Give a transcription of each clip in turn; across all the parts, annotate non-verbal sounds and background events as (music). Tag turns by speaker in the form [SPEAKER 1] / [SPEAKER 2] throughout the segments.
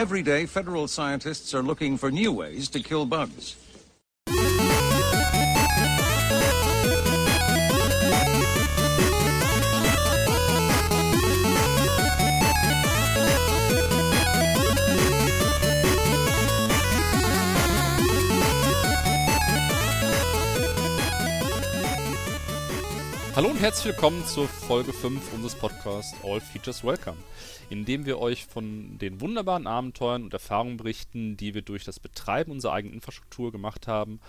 [SPEAKER 1] Every day, federal scientists are looking for new ways to kill bugs.
[SPEAKER 2] Hallo und herzlich willkommen zur Folge 5 unseres Podcasts All Features Welcome, in dem wir euch von den wunderbaren Abenteuern und Erfahrungen berichten, die wir durch das Betreiben unserer eigenen Infrastruktur gemacht haben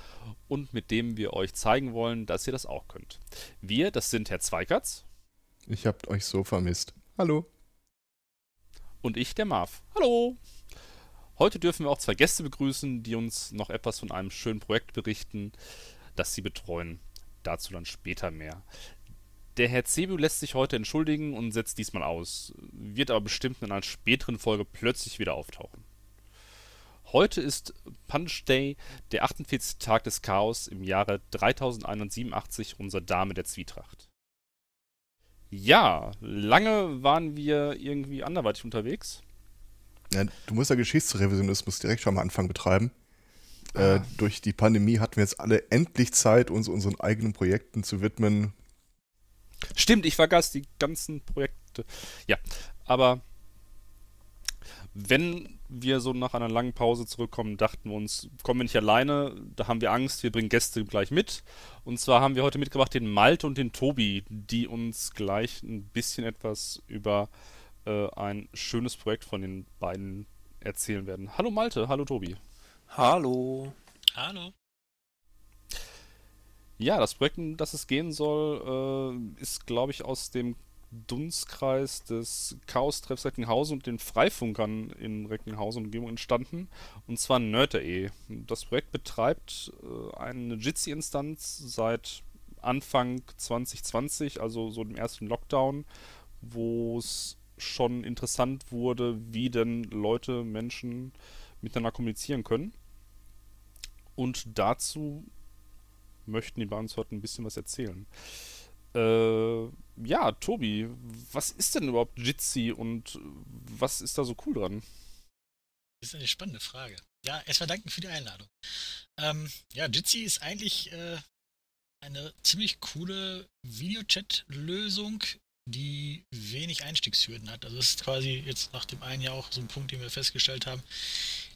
[SPEAKER 2] und mit dem wir euch zeigen wollen, dass ihr das auch könnt. Wir, das sind Herr Zweikertz.
[SPEAKER 3] Ich habt euch so vermisst. Hallo.
[SPEAKER 2] Und ich, der Marv. Hallo. Heute dürfen wir auch zwei Gäste begrüßen, die uns noch etwas von einem schönen Projekt berichten, das sie betreuen. Dazu dann später mehr. Der Herr Zebu lässt sich heute entschuldigen und setzt diesmal aus, wird aber bestimmt in einer späteren Folge plötzlich wieder auftauchen. Heute ist Punch Day, der 48. Tag des Chaos im Jahre 3187 unserer Dame der Zwietracht. Ja, lange waren wir irgendwie anderweitig unterwegs.
[SPEAKER 3] Ja, du musst ja Geschichtsrevisionismus direkt schon am Anfang betreiben. Äh, durch die Pandemie hatten wir jetzt alle endlich Zeit, uns unseren eigenen Projekten zu widmen.
[SPEAKER 2] Stimmt, ich vergaß die ganzen Projekte. Ja, aber wenn wir so nach einer langen Pause zurückkommen, dachten wir uns, kommen wir nicht alleine, da haben wir Angst, wir bringen Gäste gleich mit. Und zwar haben wir heute mitgebracht den Malte und den Tobi, die uns gleich ein bisschen etwas über äh, ein schönes Projekt von den beiden erzählen werden. Hallo Malte, hallo Tobi.
[SPEAKER 4] Hallo.
[SPEAKER 5] Hallo.
[SPEAKER 2] Ja, das Projekt, um das es gehen soll, äh, ist, glaube ich, aus dem Dunstkreis des Chaos-Treffs Recklinghausen und den Freifunkern in Recklinghausen und Umgebung entstanden. Und zwar Nerd.de. Das Projekt betreibt äh, eine Jitsi-Instanz seit Anfang 2020, also so dem ersten Lockdown, wo es schon interessant wurde, wie denn Leute, Menschen miteinander kommunizieren können. Und dazu möchten uns heute ein bisschen was erzählen. Äh, ja, Tobi, was ist denn überhaupt Jitsi und was ist da so cool dran?
[SPEAKER 5] Das ist eine spannende Frage. Ja, erstmal danken für die Einladung. Ähm, ja, Jitsi ist eigentlich äh, eine ziemlich coole Videochat-Lösung, die wenig Einstiegshürden hat. Also das ist quasi jetzt nach dem einen Jahr auch so ein Punkt, den wir festgestellt haben.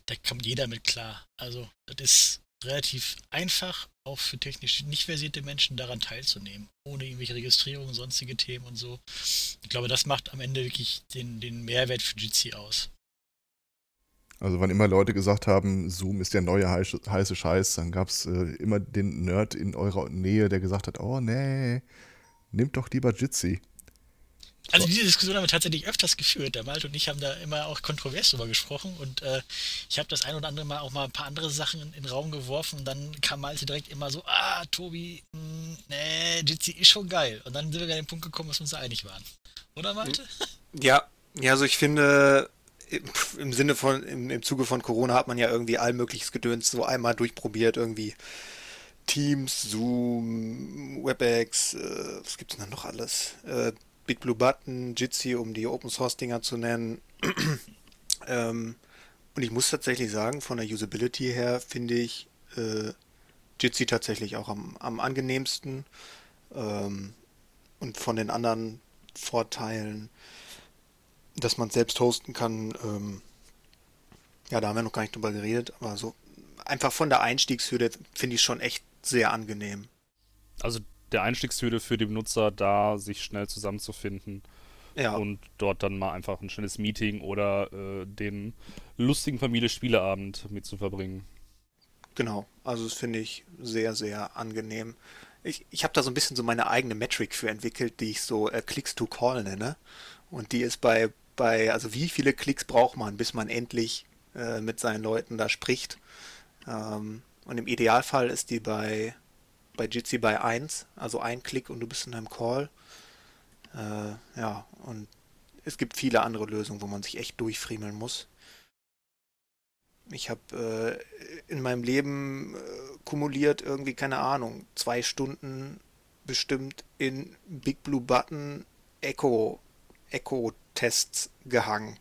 [SPEAKER 5] Da kommt jeder mit klar. Also das ist relativ einfach, auch für technisch nicht versierte Menschen daran teilzunehmen, ohne irgendwelche Registrierungen, sonstige Themen und so. Ich glaube, das macht am Ende wirklich den, den Mehrwert für Jitsi aus.
[SPEAKER 3] Also wann immer Leute gesagt haben, Zoom ist der neue heiße, Scheiß, dann gab es äh, immer den Nerd in eurer Nähe, der gesagt hat, oh nee, nehmt doch lieber Jitsi.
[SPEAKER 5] Also diese Diskussion haben wir tatsächlich öfters geführt. Der Malte und ich haben da immer auch kontrovers drüber gesprochen und äh, ich habe das ein oder andere Mal auch mal ein paar andere Sachen in, den Raum geworfen und dann kam Malte direkt immer so, ah, Tobi, mh, hm, nee, Jitsi ist schon geil. Und dann sind wir an den Punkt gekommen, dass wir uns da einig waren. Oder Malte?
[SPEAKER 4] Ja, ja, also ich finde, im Sinne von, im, im Zuge von Corona hat man ja irgendwie allmögliches Gedöns so einmal durchprobiert, irgendwie Teams, Zoom, WebEx, äh, was gibt's denn da noch alles? Äh, Big Blue Button, Jitsi, um die Open Source Dinger zu nennen. (clears throat) ähm, und ich muss tatsächlich sagen, von der Usability her finde ich äh, Jitsi tatsächlich auch am, am angenehmsten. Ähm, und von den anderen Vorteilen, dass man selbst hosten kann, ähm, ja, da haben wir noch gar nicht drüber geredet, aber so einfach von der Einstiegshürde finde ich schon echt sehr angenehm.
[SPEAKER 2] Also der Einstiegshürde für die Benutzer, da sich schnell zusammenzufinden. Ja. Und dort dann mal einfach ein schnelles Meeting oder äh, den lustigen Familie-Spieleabend mit zu verbringen.
[SPEAKER 4] Genau, also das finde ich sehr, sehr angenehm. Ich, ich habe da so ein bisschen so meine eigene Metric für entwickelt, die ich so äh, Clicks to Call nenne. Und die ist bei, bei, also wie viele Klicks braucht man, bis man endlich äh, mit seinen Leuten da spricht. Ähm, und im Idealfall ist die bei bei Jitsi bei 1, also ein Klick und du bist in einem Call. Äh, ja, und es gibt viele andere Lösungen, wo man sich echt durchfriemeln muss. Ich habe äh, in meinem Leben äh, kumuliert irgendwie, keine Ahnung, zwei Stunden bestimmt in Big Blue Button Echo, Echo Tests gehangen.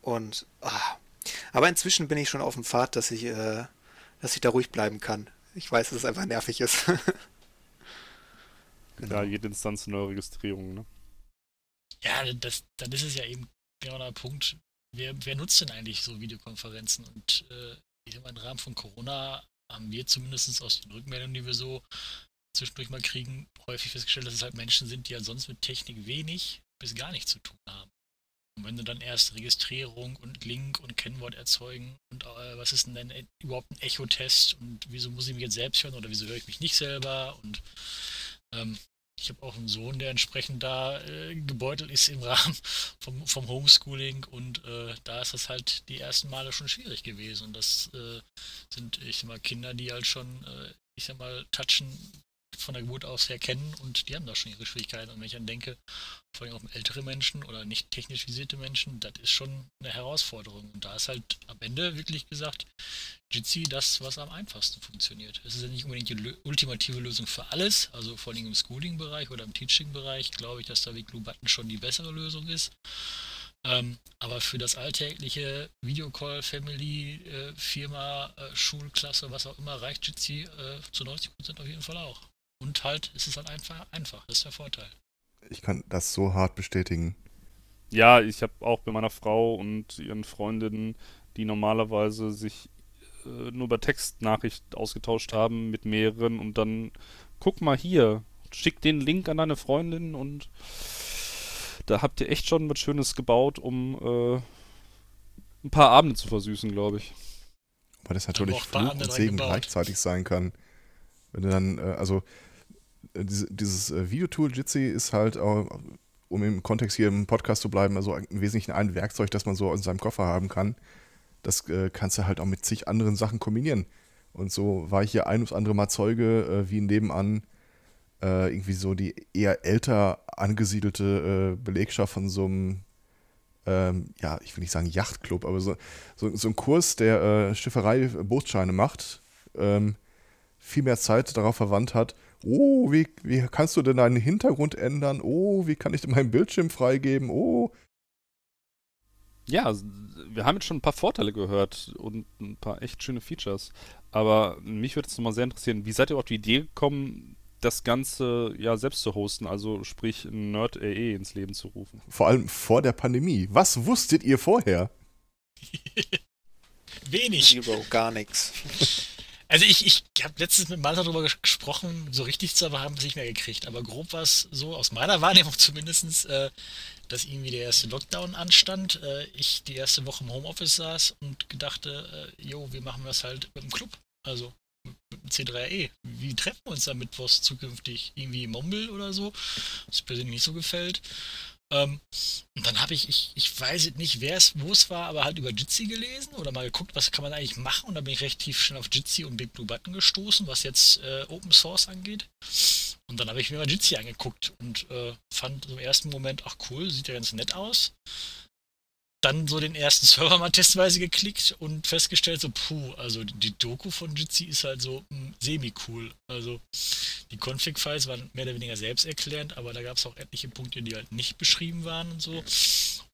[SPEAKER 4] Und ah, Aber inzwischen bin ich schon auf dem Pfad, dass ich, äh, dass ich da ruhig bleiben kann. Ich weiß, dass es einfach nervig ist. (laughs)
[SPEAKER 2] genau. Ja, jede Instanz eine neue Registrierung, ne?
[SPEAKER 5] Ja, das, dann ist es ja eben genau der Punkt. Wer, wer nutzt denn eigentlich so Videokonferenzen? Und äh, im Rahmen von Corona haben wir zumindest aus den Rückmeldungen, die wir so zwischendurch mal kriegen, häufig festgestellt, dass es halt Menschen sind, die ja sonst mit Technik wenig bis gar nichts zu tun haben. Und wenn du dann erst Registrierung und Link und Kennwort erzeugen und äh, was ist denn denn e-, überhaupt ein Echo-Test und wieso muss ich mich jetzt selbst hören oder wieso höre ich mich nicht selber? Und ähm, ich habe auch einen Sohn, der entsprechend da äh, gebeutelt ist im (laughs) Rahmen vom, vom Homeschooling und äh, da ist das halt die ersten Male schon schwierig gewesen. Und das äh, sind, ich sag mal, Kinder, die halt schon, äh, ich sag mal, touchen von der Geburt aus her kennen und die haben da schon ihre Schwierigkeiten. Und wenn ich dann denke, vor allem auch ältere Menschen oder nicht technisch visierte Menschen, das ist schon eine Herausforderung. Und da ist halt am Ende wirklich gesagt, Jitsi das, was am einfachsten funktioniert. Es ist ja nicht unbedingt die ultimative Lösung für alles, also vor allem im Schooling-Bereich oder im Teaching-Bereich glaube ich, dass da wie Button schon die bessere Lösung ist. Ähm, aber für das alltägliche Videocall, Family, äh, Firma, äh, Schulklasse, was auch immer, reicht Jitsi äh, zu 90% auf jeden Fall auch. Und halt, es ist halt einfach, einfach. Das ist der Vorteil.
[SPEAKER 3] Ich kann das so hart bestätigen.
[SPEAKER 2] Ja, ich habe auch bei meiner Frau und ihren Freundinnen, die normalerweise sich äh, nur über Textnachricht ausgetauscht haben mit mehreren und dann guck mal hier, schick den Link an deine Freundin und da habt ihr echt schon was Schönes gebaut, um äh, ein paar Abende zu versüßen, glaube ich.
[SPEAKER 3] Aber das natürlich Fluch und Segen gleichzeitig sein kann. Wenn du dann, äh, also äh, dieses äh, Videotool Jitsi ist halt, um im Kontext hier im Podcast zu bleiben, also im Wesentlichen ein Werkzeug, das man so in seinem Koffer haben kann. Das äh, kannst du halt auch mit zig anderen Sachen kombinieren. Und so war ich hier ein oder andere Mal Zeuge, wie nebenan irgendwie so die eher älter angesiedelte Belegschaft von so einem, ähm, ja, ich will nicht sagen Yachtclub, aber so, so, so ein Kurs, der Schifferei Bootsscheine macht, ähm, viel mehr Zeit darauf verwandt hat, oh, wie, wie kannst du denn deinen Hintergrund ändern? Oh, wie kann ich denn meinen Bildschirm freigeben? Oh.
[SPEAKER 2] Ja, wir haben jetzt schon ein paar Vorteile gehört und ein paar echt schöne Features. Aber mich würde es nochmal sehr interessieren, wie seid ihr auf die Idee gekommen, das Ganze ja selbst zu hosten, also sprich Nerd.ae ins Leben zu rufen?
[SPEAKER 3] Vor allem vor der Pandemie. Was wusstet ihr vorher? (laughs)
[SPEAKER 5] Wenig.
[SPEAKER 4] Zero, gar nichts. (laughs)
[SPEAKER 5] Also ich, ich habe letztens mit Malta darüber gesprochen, so richtig zu haben wir es nicht mehr gekriegt, aber grob war es so, aus meiner Wahrnehmung zumindest, äh, dass irgendwie der erste Lockdown anstand, äh, ich die erste Woche im Homeoffice saß und gedachte, äh, jo, wir machen das halt mit dem Club, also mit dem C3E. Wie treffen wir uns da mittwochs zukünftig? Irgendwie im Mumble oder so, was mir persönlich nicht so gefällt. Ähm, und dann habe ich, ich, ich weiß nicht, wer es, wo es war, aber halt über Jitsi gelesen oder mal geguckt, was kann man eigentlich machen. Und da bin ich recht tief schnell auf Jitsi und Big Blue Button gestoßen, was jetzt äh, Open Source angeht. Und dann habe ich mir mal Jitsi angeguckt und äh, fand im ersten Moment, ach cool, sieht ja ganz nett aus dann so den ersten Server mal testweise geklickt und festgestellt, so, puh, also die Doku von Jitsi ist halt so hm, semi-cool. Also die Config-Files waren mehr oder weniger selbsterklärend, aber da gab es auch etliche Punkte, die halt nicht beschrieben waren und so.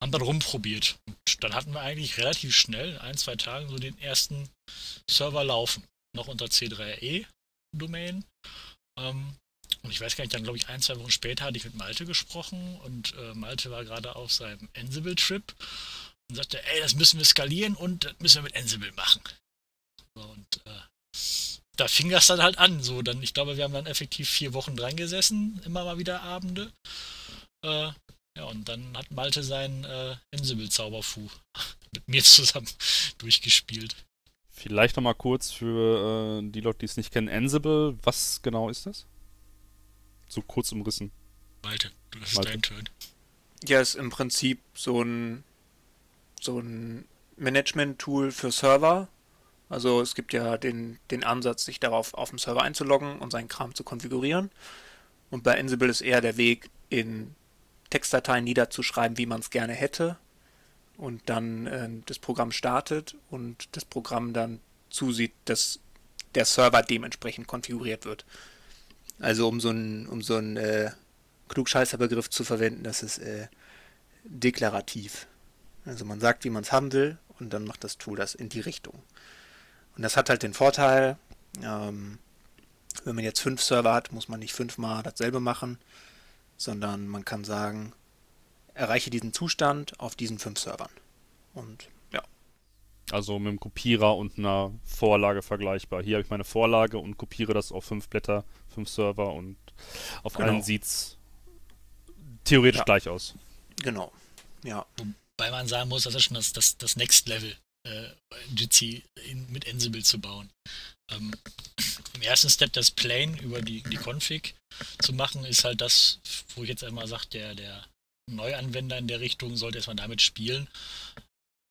[SPEAKER 5] Haben dann rumprobiert. Und dann hatten wir eigentlich relativ schnell, in ein, zwei Tagen, so den ersten Server laufen. Noch unter C3E-Domain. Ähm, und ich weiß gar nicht, dann glaube ich ein, zwei Wochen später hatte ich mit Malte gesprochen und äh, Malte war gerade auf seinem Ansible-Trip und sagte, ey, das müssen wir skalieren und das müssen wir mit Ansible machen. Und äh, da fing das dann halt an. So, dann, ich glaube, wir haben dann effektiv vier Wochen dran gesessen, immer mal wieder Abende. Äh, ja, und dann hat Malte seinen äh, Ansible-Zauberfu (laughs) mit mir zusammen (laughs) durchgespielt.
[SPEAKER 2] Vielleicht nochmal kurz für äh, die Leute, die es nicht kennen, Ansible, was genau ist das? So kurz umrissen.
[SPEAKER 5] Malte, du hast deinen Turn.
[SPEAKER 4] Ja, ist im Prinzip so ein so ein Management-Tool für Server. Also es gibt ja den, den Ansatz, sich darauf auf dem Server einzuloggen und seinen Kram zu konfigurieren. Und bei Ansible ist eher der Weg, in Textdateien niederzuschreiben, wie man es gerne hätte. Und dann äh, das Programm startet und das Programm dann zusieht, dass der Server dementsprechend konfiguriert wird. Also um so einen um so einen äh, Klugscheißerbegriff zu verwenden, das ist äh, deklarativ. Also man sagt, wie man es haben will und dann macht das Tool das in die Richtung. Und das hat halt den Vorteil, ähm, wenn man jetzt fünf Server hat, muss man nicht fünfmal dasselbe machen, sondern man kann sagen, erreiche diesen Zustand auf diesen fünf Servern. Und.
[SPEAKER 2] Also mit einem Kopierer und einer Vorlage vergleichbar. Hier habe ich meine Vorlage und kopiere das auf fünf Blätter, fünf Server und auf genau. allen sieht es theoretisch ja. gleich aus.
[SPEAKER 4] Genau. Ja.
[SPEAKER 5] Wobei man sagen muss, das ist schon das, das, das Next Level, äh, Jitsi in, mit Ansible zu bauen. Ähm, Im ersten Step das Plane über die, die Config zu machen, ist halt das, wo ich jetzt einmal sage, der, der Neuanwender in der Richtung sollte erstmal damit spielen.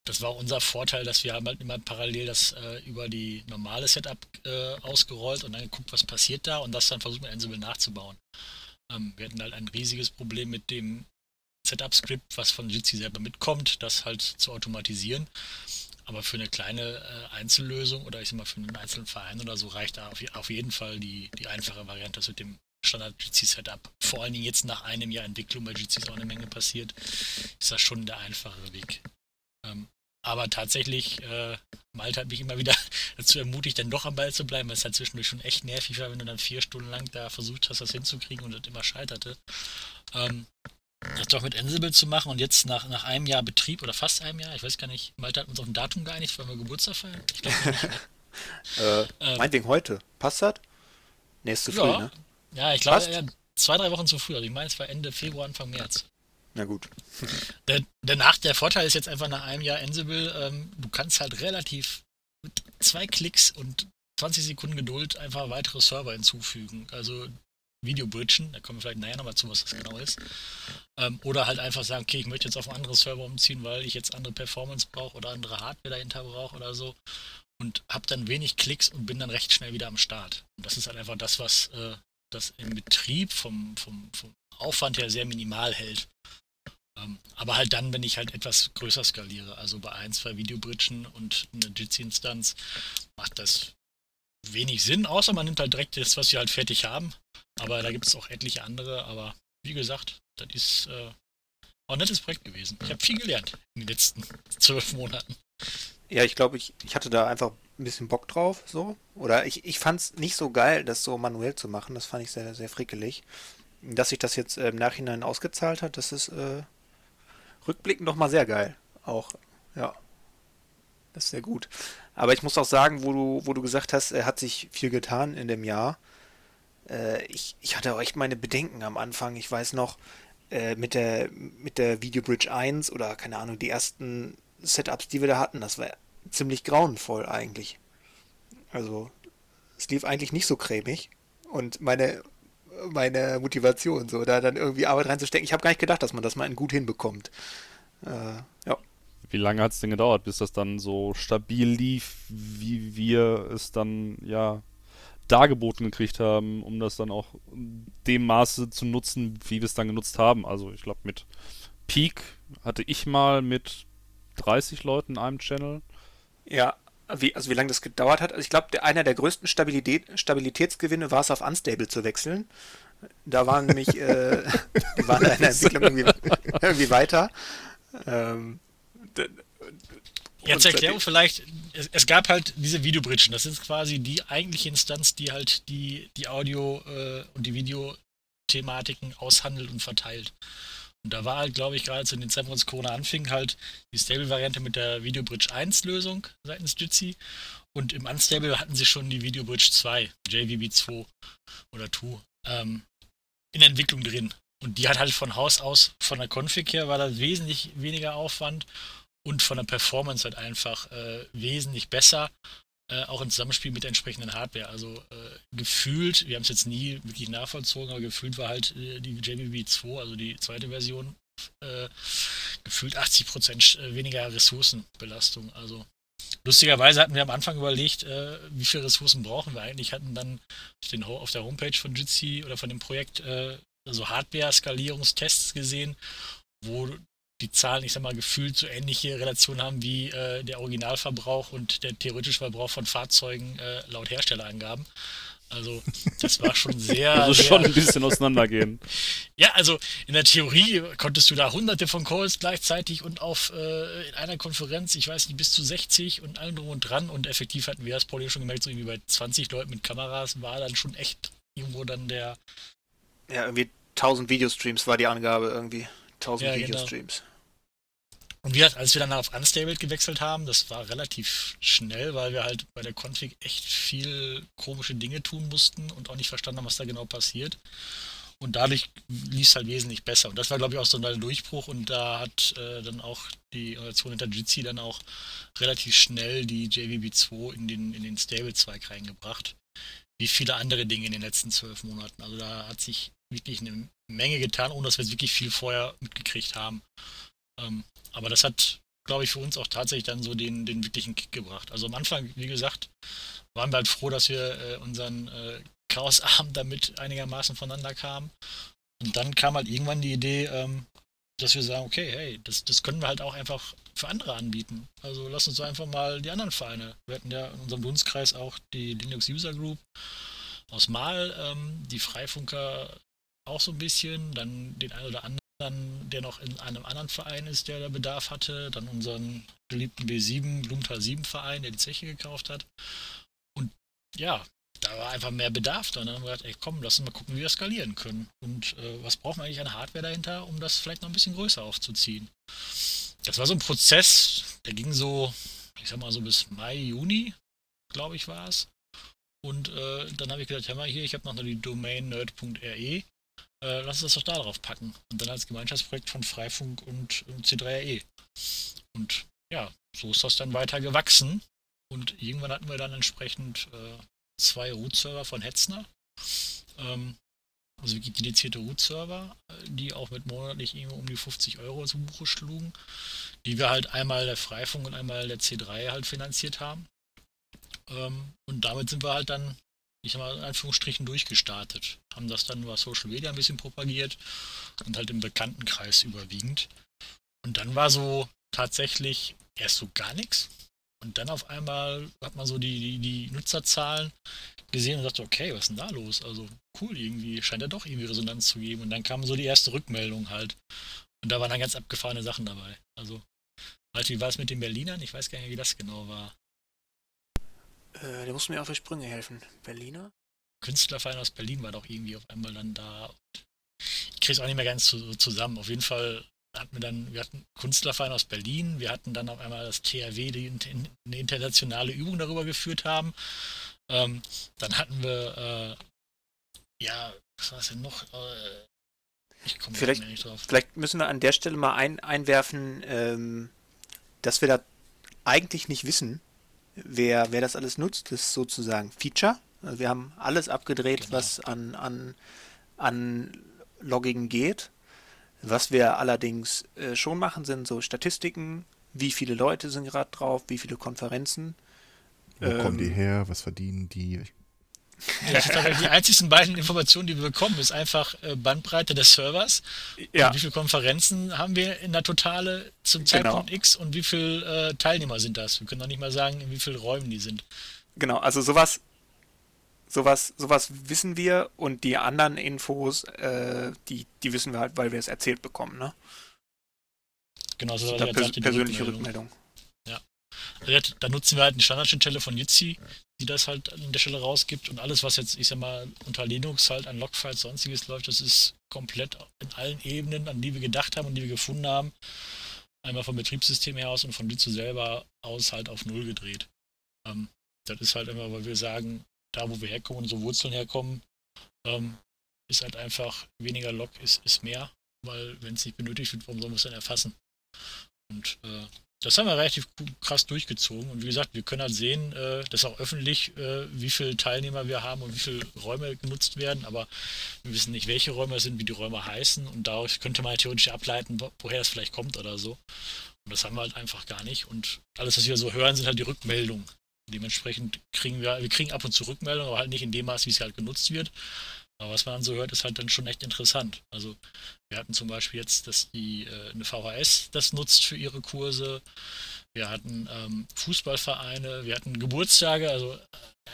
[SPEAKER 5] Das war unser Vorteil, dass wir haben halt immer parallel das äh, über die normale Setup äh, ausgerollt und dann geguckt, was passiert da und das dann versucht mit Ansible nachzubauen. Ähm, wir hatten halt ein riesiges Problem mit dem Setup-Skript, was von Jitsi selber mitkommt, das halt zu automatisieren. Aber für eine kleine äh, Einzellösung oder ich sag mal für einen einzelnen Verein oder so reicht da auf, auf jeden Fall die, die einfache Variante, das mit dem Standard-GC-Setup. Vor allen Dingen jetzt nach einem Jahr Entwicklung, bei GC ist auch eine Menge passiert, ist das schon der einfachere Weg. Ähm, aber tatsächlich, äh, Malte hat mich immer wieder (laughs) dazu ermutigt, dann doch am Ball zu bleiben, weil es halt zwischendurch schon echt nervig war, wenn du dann vier Stunden lang da versucht hast, das hinzukriegen und das immer scheiterte. Ähm, das doch mit Ansible zu machen und jetzt nach, nach einem Jahr Betrieb oder fast einem Jahr, ich weiß gar nicht, Malte hat uns auf ein Datum geeinigt, wollen wir Geburtstag feiern? Ich glaube nicht. Ne? (laughs)
[SPEAKER 4] äh, ähm, meinetwegen heute. Passt das? Nächste ja, früh, ne?
[SPEAKER 5] Ja, ich glaube, zwei, drei Wochen zu früh. Also ich meine, es war Ende Februar, Anfang März.
[SPEAKER 4] Na gut.
[SPEAKER 5] der, danach, der Vorteil ist jetzt einfach nach einem Jahr Ansible, ähm, du kannst halt relativ mit zwei Klicks und 20 Sekunden Geduld einfach weitere Server hinzufügen. Also Videobridgen, da kommen wir vielleicht nachher nochmal zu, was das genau ist. Ähm, oder halt einfach sagen, okay, ich möchte jetzt auf einen anderen Server umziehen, weil ich jetzt andere Performance brauche oder andere Hardware dahinter brauche oder so. Und habe dann wenig Klicks und bin dann recht schnell wieder am Start. Und das ist halt einfach das, was äh, das im Betrieb vom, vom, vom Aufwand her sehr minimal hält. Ähm, aber halt dann, wenn ich halt etwas größer skaliere, also bei ein, zwei Videobridgen und eine Jitsi-Instanz, macht das wenig Sinn, außer man nimmt halt direkt das, was wir halt fertig haben. Aber da gibt es auch etliche andere. Aber wie gesagt, das ist äh, auch ein nettes Projekt gewesen. Ich habe viel gelernt in den letzten (laughs) zwölf Monaten.
[SPEAKER 4] Ja, ich glaube, ich, ich hatte da einfach ein bisschen Bock drauf, so. Oder ich, ich fand es nicht so geil, das so manuell zu machen. Das fand ich sehr, sehr frickelig. Dass sich das jetzt äh, im Nachhinein ausgezahlt hat, das ist äh, rückblickend noch mal sehr geil. Auch, ja. Das ist sehr gut. Aber ich muss auch sagen, wo du, wo du gesagt hast, er hat sich viel getan in dem Jahr. Äh, ich, ich hatte auch echt meine Bedenken am Anfang. Ich weiß noch, äh, mit der, mit der Videobridge 1 oder keine Ahnung, die ersten Setups, die wir da hatten, das war ziemlich grauenvoll eigentlich. Also, es lief eigentlich nicht so cremig. Und meine, meine Motivation, so da dann irgendwie Arbeit reinzustecken, ich habe gar nicht gedacht, dass man das mal gut hinbekommt. Äh, ja.
[SPEAKER 2] Wie lange hat es denn gedauert, bis das dann so stabil lief, wie wir es dann ja dargeboten gekriegt haben, um das dann auch dem Maße zu nutzen, wie wir es dann genutzt haben. Also ich glaube mit Peak hatte ich mal mit 30 Leuten in einem Channel.
[SPEAKER 4] Ja, wie, also wie lange das gedauert hat. Also ich glaube, einer der größten Stabilität, Stabilitätsgewinne war es, auf Unstable zu wechseln. Da waren nämlich, äh, (laughs) die waren in der Entwicklung irgendwie, irgendwie weiter. Ähm,
[SPEAKER 5] Jetzt Erklärung vielleicht, es, es, gab halt diese Videobridgen, das ist quasi die eigentliche Instanz, die halt die, die Audio- äh, und die Videothematiken aushandelt und verteilt. Und da war halt, glaube ich, gerade zu den wo es Corona anfing, halt die Stable-Variante mit der Videobridge 1-Lösung seitens Jitsi. Und im Unstable hatten sie schon die Videobridge 2, JVB 2 oder 2, ähm, in Entwicklung drin. Und die hat halt von Haus aus, von der Config her, war da wesentlich weniger Aufwand und von der Performance halt einfach äh, wesentlich besser, äh, auch im Zusammenspiel mit der entsprechenden Hardware. Also äh, gefühlt, wir haben es jetzt nie wirklich nachvollzogen, aber gefühlt war halt äh, die JBB 2, also die zweite Version, äh, gefühlt 80% äh, weniger Ressourcenbelastung. Also lustigerweise hatten wir am Anfang überlegt, wie viele Ressourcen brauchen wir eigentlich, hatten dann auf der Homepage von Jitsi oder von dem Projekt also Hardware-Skalierungstests gesehen, wo die Zahlen, ich sag mal, gefühlt so ähnliche Relationen haben wie äh, der Originalverbrauch und der theoretische Verbrauch von Fahrzeugen äh, laut Herstellerangaben. Also, das war schon (laughs) sehr.
[SPEAKER 2] Also
[SPEAKER 5] sehr,
[SPEAKER 2] schon ein bisschen auseinandergehen. (laughs)
[SPEAKER 5] Ja, also in der Theorie konntest du da hunderte von Calls gleichzeitig und auf äh, in einer Konferenz, ich weiß nicht, bis zu 60 und allem drum und dran. Und effektiv hatten wir das Problem schon gemerkt, so irgendwie bei 20 Leuten mit Kameras war dann schon echt irgendwo dann der.
[SPEAKER 4] Ja, irgendwie 1000 Videostreams war die Angabe irgendwie. 1000
[SPEAKER 5] Ja, genau.
[SPEAKER 4] Videostreams.
[SPEAKER 5] Und wie gesagt, als wir dann auf Unstable gewechselt haben, das war relativ schnell, weil wir halt bei der Config echt viel komische Dinge tun mussten und auch nicht verstanden haben, was da genau passiert. Und dadurch lief es halt wesentlich besser. Und das war, glaube ich, auch so ein Durchbruch. Und da hat äh, dann auch die Organisation hinter Jitsi dann auch relativ schnell die JVB2 in den, in den Stable-Zweig reingebracht. Wie viele andere Dinge in den letzten zwölf Monaten. Also da hat sich wirklich eine Menge getan, ohne dass wir wirklich viel vorher mitgekriegt haben. Ähm, aber das hat, glaube ich, für uns auch tatsächlich dann so den, den wirklichen Kick gebracht. Also am Anfang, wie gesagt, waren wir halt froh, dass wir äh, unseren äh, Chaosabend (laughs) damit einigermaßen voneinander kamen. Und dann kam halt irgendwann die Idee, ähm, dass wir sagen, okay, hey, das, das können wir halt auch einfach für andere anbieten. Also lass uns einfach mal die anderen Vereine. Wir hatten ja in unserem Dunstkreis auch die Linux User Group aus Mal, ähm, die Freifunker auch so ein bisschen, dann den einen oder anderen, der noch in einem anderen Verein ist, der da Bedarf hatte, dann unseren geliebten B7, Blumenthal 7 Verein, der die Zeche gekauft hat. Und ja, da war einfach mehr Bedarf da. Und dann haben wir gedacht, ey komm, lass uns mal gucken, wie wir skalieren können. Und äh, was brauchen wir eigentlich an Hardware dahinter, um das vielleicht noch ein bisschen größer aufzuziehen. Das war so ein Prozess, der ging so, ich sag mal so bis Mai, Juni, glaube ich, war es. Und äh, dann habe ich gedacht, hör mal hier, ich habe noch die Domain nerd.re. Äh, lass uns das doch da drauf packen. Und dann als Gemeinschaftsprojekt von Freifunk und, und C3RE. Und ja, so ist das dann weiter gewachsen. Und irgendwann hatten wir dann entsprechend äh, zwei Root-Server von Hetzner. Ähm, also wirklich dedizierte Root-Server, äh, die auch mit monatlich irgendwo um die 50 Euro zu Buche schlugen, die wir halt einmal der Freifunk und einmal der C3 halt finanziert haben. Ähm, und damit sind wir halt dann, ich sag mal, in Anführungsstrichen durchgestartet. Haben das dann über Social Media ein bisschen propagiert und halt im Bekanntenkreis überwiegend. Und dann war so tatsächlich erst so gar nichts. Und dann auf einmal hat man so die, die, die Nutzerzahlen gesehen und dachte, okay, was ist denn da los? Also cool, irgendwie scheint ja doch irgendwie Resonanz zu geben. Und dann kam so die erste Rückmeldung halt. Und da waren dann ganz abgefahrene Sachen dabei. Also, halt, wie war es mit den Berlinern? Ich weiß gar nicht, wie das genau war.
[SPEAKER 4] Äh, der muss mir auf die Sprünge helfen. Berliner?
[SPEAKER 5] Künstlerverein aus Berlin war doch irgendwie auf einmal dann da. Ich krieg's auch nicht mehr ganz zu, zusammen. Auf jeden Fall hatten wir dann, wir hatten Künstlerverein aus Berlin, wir hatten dann auf einmal das THW, die eine internationale Übung darüber geführt haben. Ähm, dann hatten wir, äh, ja, was war es denn noch? Äh, ich komme
[SPEAKER 4] Vielleicht-
[SPEAKER 5] nicht drauf.
[SPEAKER 4] Vielleicht müssen wir an der Stelle mal ein, einwerfen, ähm, dass wir da eigentlich nicht wissen, wer, wer das alles nutzt. Das ist sozusagen Feature. Also wir haben alles abgedreht,
[SPEAKER 5] Genau.
[SPEAKER 4] was an, an, an Logging geht. Was wir allerdings äh, schon machen, sind so Statistiken, wie viele Leute sind gerade drauf, wie viele Konferenzen.
[SPEAKER 3] Wo kommen die
[SPEAKER 4] Ähm,
[SPEAKER 3] her? Was verdienen die?
[SPEAKER 5] Ja, das ist tatsächlich die einzigsten beiden Informationen, die wir bekommen, ist einfach äh, Bandbreite des Servers.
[SPEAKER 4] Ja,
[SPEAKER 5] wie viele Konferenzen haben wir in der Totale zum
[SPEAKER 4] Genau.
[SPEAKER 5] Zeitpunkt X und wie viele äh, Teilnehmer sind das? Wir können doch nicht mal sagen, in wie vielen Räumen die sind.
[SPEAKER 4] genau. Also sowas, sowas, sowas wissen wir und die anderen Infos, äh, die, die wissen wir halt, weil wir es erzählt bekommen. Ne?
[SPEAKER 5] Genau, so
[SPEAKER 4] Da
[SPEAKER 5] was ich
[SPEAKER 4] pers
[SPEAKER 5] sagte, die
[SPEAKER 4] persönliche
[SPEAKER 5] Rückmeldung.
[SPEAKER 4] Rückmeldung.
[SPEAKER 5] Ja, Da nutzen wir halt eine Standardschnittstelle von Jitsi, die das halt an der Stelle rausgibt und alles, was jetzt, ich sag mal, unter Linux halt an Logfiles sonstiges läuft, das ist komplett in allen Ebenen, an die wir gedacht haben und die wir gefunden haben, einmal vom Betriebssystem her aus und von Jitsi selber aus halt auf Null gedreht. Ähm, das ist halt immer, weil wir sagen, da wo wir herkommen, unsere Wurzeln herkommen, ähm, ist halt einfach weniger Log ist, ist mehr, weil wenn es nicht benötigt wird, warum sollen wir es dann erfassen? Und äh, das haben wir relativ krass durchgezogen. Und wie gesagt, wir können halt sehen, äh, das ist auch öffentlich, äh, wie viele Teilnehmer wir haben und wie viele Räume genutzt werden. Aber wir wissen nicht, welche Räume es sind, wie die Räume heißen. Und daraus könnte man theoretisch ableiten, wo- woher das vielleicht kommt oder so. Und das haben wir halt einfach gar nicht. Und alles, was wir so hören, sind halt die Rückmeldungen. Dementsprechend kriegen wir, wir kriegen ab und zu Rückmeldungen, aber halt nicht in dem Maß, wie es halt genutzt wird. Aber was man dann so hört, ist halt dann schon echt interessant. Also wir hatten zum Beispiel jetzt, dass die äh, eine VHS das nutzt für ihre Kurse. Wir hatten ähm, Fußballvereine, wir hatten Geburtstage, also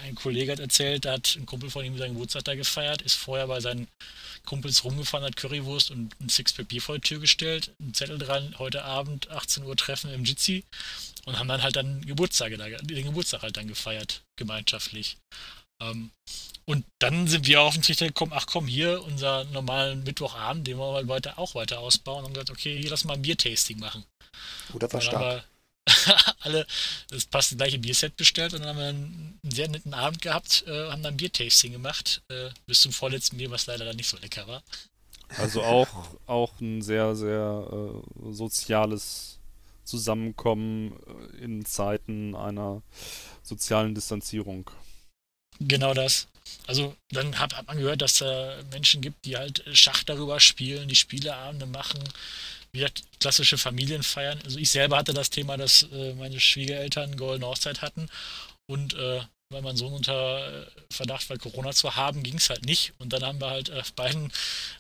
[SPEAKER 5] ein Kollege hat erzählt, da hat ein Kumpel von ihm seinen Geburtstag da gefeiert, ist vorher bei seinen Kumpels rumgefahren, hat Currywurst und ein Sixpack Bier vor die Tür gestellt, ein Zettel dran, heute Abend 18 Uhr Treffen im Jitsi und haben dann halt dann Geburtstage da, den Geburtstag halt dann gefeiert, gemeinschaftlich. Ähm, und dann sind wir auf den Trichter gekommen, ach komm, hier unser normalen Mittwochabend, den wollen wir weiter, auch weiter ausbauen und haben gesagt, okay, hier lass mal ein Biertasting machen.
[SPEAKER 4] Oder verstanden. (laughs)
[SPEAKER 5] alle das passt gleiche Bierset bestellt und dann haben wir einen sehr netten Abend gehabt, äh, haben dann Biertasting gemacht, äh, bis zum vorletzten Bier, was leider dann nicht so lecker war.
[SPEAKER 2] Also auch, auch ein sehr, sehr äh, soziales Zusammenkommen äh, in Zeiten einer sozialen Distanzierung.
[SPEAKER 5] Genau das. Also dann hat, hat man gehört, dass da Menschen gibt, die halt Schach darüber spielen, die Spieleabende machen, wie gesagt, klassische Familienfeiern. Also ich selber hatte das Thema, dass äh, meine Schwiegereltern Goldene Hochzeit hatten und äh, weil mein Sohn unter äh, Verdacht war, Corona zu haben, ging es halt nicht. Und dann haben wir halt auf beiden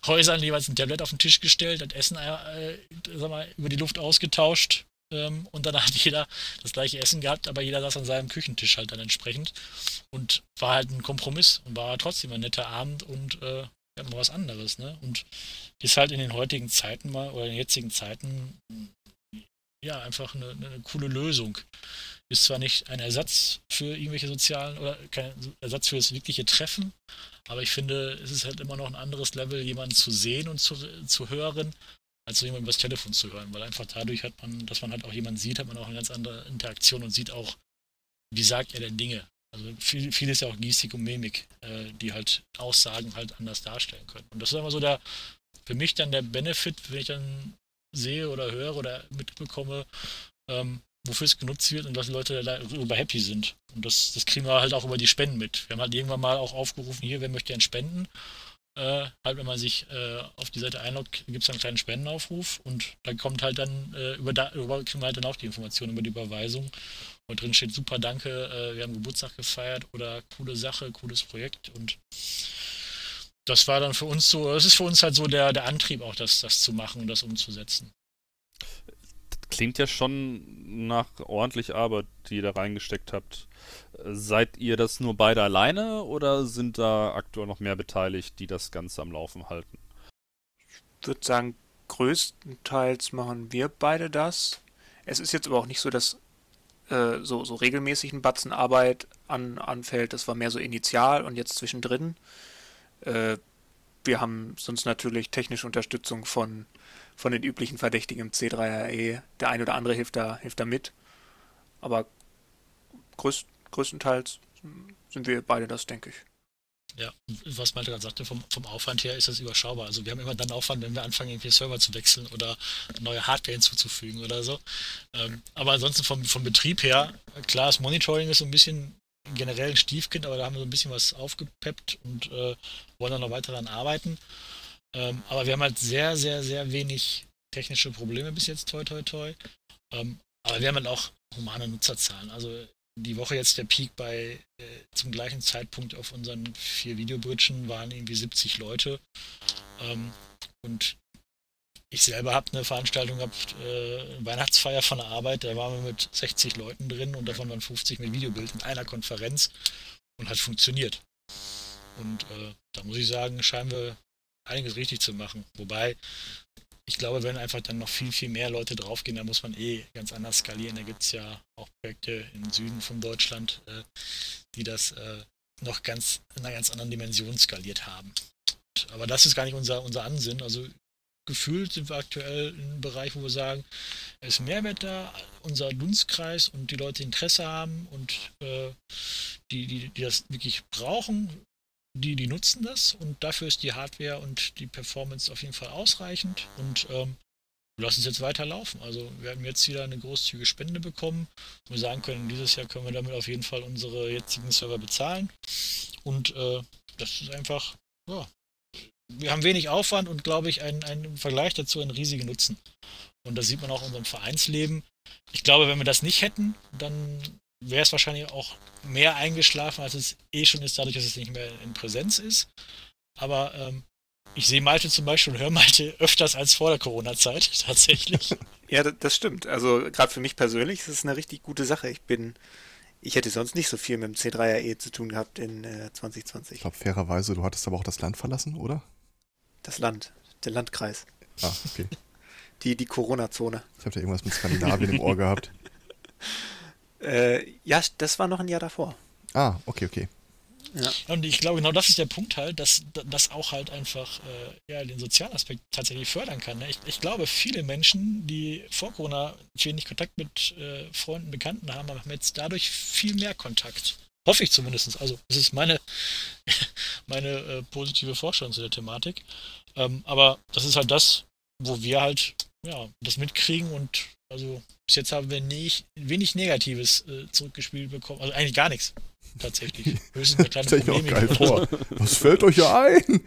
[SPEAKER 5] Häusern jeweils ein Tablet auf den Tisch gestellt, das Essen äh, sag mal, über die Luft ausgetauscht ähm, und dann (laughs) hat jeder das gleiche Essen gehabt, aber jeder saß an seinem Küchentisch halt dann entsprechend. Und war halt ein Kompromiss und war trotzdem ein netter Abend und äh, ja, mal was anderes, ne? Und ist halt in den heutigen Zeiten mal oder in den jetzigen Zeiten ja einfach eine, eine coole Lösung. Ist zwar nicht ein Ersatz für irgendwelche sozialen oder kein Ersatz für das wirkliche Treffen, aber ich finde, es ist halt immer noch ein anderes Level, jemanden zu sehen und zu, zu hören, als so jemand übers Telefon zu hören, weil einfach dadurch hat man, dass man halt auch jemanden sieht, hat man auch eine ganz andere Interaktion und sieht auch, wie sagt er denn Dinge. Also viel, viel ist ja auch Gestik und Mimik, äh, die halt Aussagen halt anders darstellen können. Und das ist immer so der, für mich dann der Benefit, wenn ich dann sehe oder höre oder mitbekomme, ähm, wofür es genutzt wird und dass die Leute darüber happy sind. Und das, das kriegen wir halt auch über die Spenden mit. Wir haben halt irgendwann mal auch aufgerufen, hier, wer möchte denn spenden? Äh, halt, wenn man sich äh, auf die Seite einloggt, gibt es einen kleinen Spendenaufruf und da kommt halt dann äh, über da über, kriegen wir halt dann auch die Information über die Überweisung. Und drin steht super Danke, äh, wir haben Geburtstag gefeiert oder coole Sache, cooles Projekt und das war dann für uns so, das ist für uns halt so der, der Antrieb auch, das, das zu machen und das umzusetzen.
[SPEAKER 2] klingt ja schon nach ordentlich Arbeit, die ihr da reingesteckt habt. Seid ihr das nur beide alleine oder sind da aktuell noch mehr beteiligt, die das Ganze am Laufen halten?
[SPEAKER 4] Ich würde sagen, größtenteils machen wir beide das. Es ist jetzt aber auch nicht so, dass äh, so, so regelmäßig ein Batzen Arbeit an, anfällt. Das war mehr so initial und jetzt zwischendrin. Äh, wir haben sonst natürlich technische Unterstützung von, von den üblichen Verdächtigen im C3RE. Der eine oder andere hilft da, hilft da mit. Aber größt, größtenteils sind wir beide das, denke ich.
[SPEAKER 5] Ja, was Malte gerade sagte, vom, vom Aufwand her ist das überschaubar. Also wir haben immer dann Aufwand, wenn wir anfangen, irgendwie Server zu wechseln oder neue Hardware hinzuzufügen oder so. Ähm, aber ansonsten vom, vom Betrieb her, klar, das Monitoring ist so ein bisschen generell ein Stiefkind, aber da haben wir so ein bisschen was aufgepeppt und äh, wollen dann noch weiter daran arbeiten. Ähm, aber wir haben halt sehr, sehr, sehr wenig technische Probleme bis jetzt, toi, toi, toi. Ähm, aber wir haben halt auch humane Nutzerzahlen. Also die Woche jetzt der Peak bei äh, zum gleichen Zeitpunkt auf unseren vier Videobridgen waren irgendwie 70 Leute. Ähm, und ich selber habe eine Veranstaltung gehabt, äh, eine Weihnachtsfeier von der Arbeit, da waren wir mit 60 Leuten drin und davon waren 50 mit Videobild in einer Konferenz und hat funktioniert. Und äh, da muss ich sagen, scheinen wir einiges richtig zu machen. Wobei ich glaube, wenn einfach dann noch viel, viel mehr Leute draufgehen, dann muss man eh ganz anders skalieren. Da gibt es ja auch Projekte im Süden von Deutschland, äh, die das äh, noch ganz in einer ganz anderen Dimension skaliert haben. Aber das ist gar nicht unser, unser Ansinn. Also gefühlt sind wir aktuell in einem Bereich, wo wir sagen, es ist Mehrwert da, unser Dunstkreis und die Leute Interesse haben und äh, die, die, die das wirklich brauchen, die, die nutzen das und dafür ist die Hardware und die Performance auf jeden Fall ausreichend und ähm, lassen es jetzt weiterlaufen. Also wir haben jetzt wieder eine großzügige Spende bekommen, wo wir sagen können, dieses Jahr können wir damit auf jeden Fall unsere jetzigen Server bezahlen und äh, das ist einfach, ja, wir haben wenig Aufwand und glaube ich einen, einen Vergleich dazu einen riesigen Nutzen. Und das sieht man auch in unserem Vereinsleben. Ich glaube, wenn wir das nicht hätten, dann wäre es wahrscheinlich auch mehr eingeschlafen, als es eh schon ist, dadurch, dass es nicht mehr in Präsenz ist. Aber ähm, ich sehe Malte zum Beispiel und höre Malte öfters als vor der Corona-Zeit, (laughs) tatsächlich.
[SPEAKER 4] ja, das stimmt. Also gerade für mich persönlich ist es eine richtig gute Sache. Ich bin ich hätte sonst nicht so viel mit dem C3RE zu tun gehabt in äh, 2020.
[SPEAKER 3] Ich glaube, fairerweise, du hattest aber auch das Land verlassen, oder?
[SPEAKER 4] Das Land, der Landkreis.
[SPEAKER 3] Ah, okay.
[SPEAKER 4] Die, die Corona-Zone.
[SPEAKER 3] Ich habe da irgendwas mit Skandinavien im Ohr gehabt. (laughs)
[SPEAKER 4] Äh, ja, das war noch ein Jahr davor.
[SPEAKER 3] Ah, okay, okay.
[SPEAKER 5] Ja. Und ich glaube, genau das ist der Punkt halt, dass das auch halt einfach äh, ja, den sozialen Aspekt tatsächlich fördern kann. Ne? Ich, ich, glaube, viele Menschen, die vor Corona wenig Kontakt mit äh, Freunden, Bekannten haben, haben jetzt dadurch viel mehr Kontakt. Hoffe ich zumindest. Also, das ist meine, (laughs) meine äh, positive Vorstellung zu der Thematik. Ähm, aber das ist halt das, wo wir halt ja, das mitkriegen und also bis jetzt haben wir nicht, wenig Negatives äh, zurückgespielt bekommen. Also eigentlich gar nichts tatsächlich. (laughs)
[SPEAKER 3] Höchstens eine kleine Stell ich mir auch geil vor. Was fällt euch ja ein?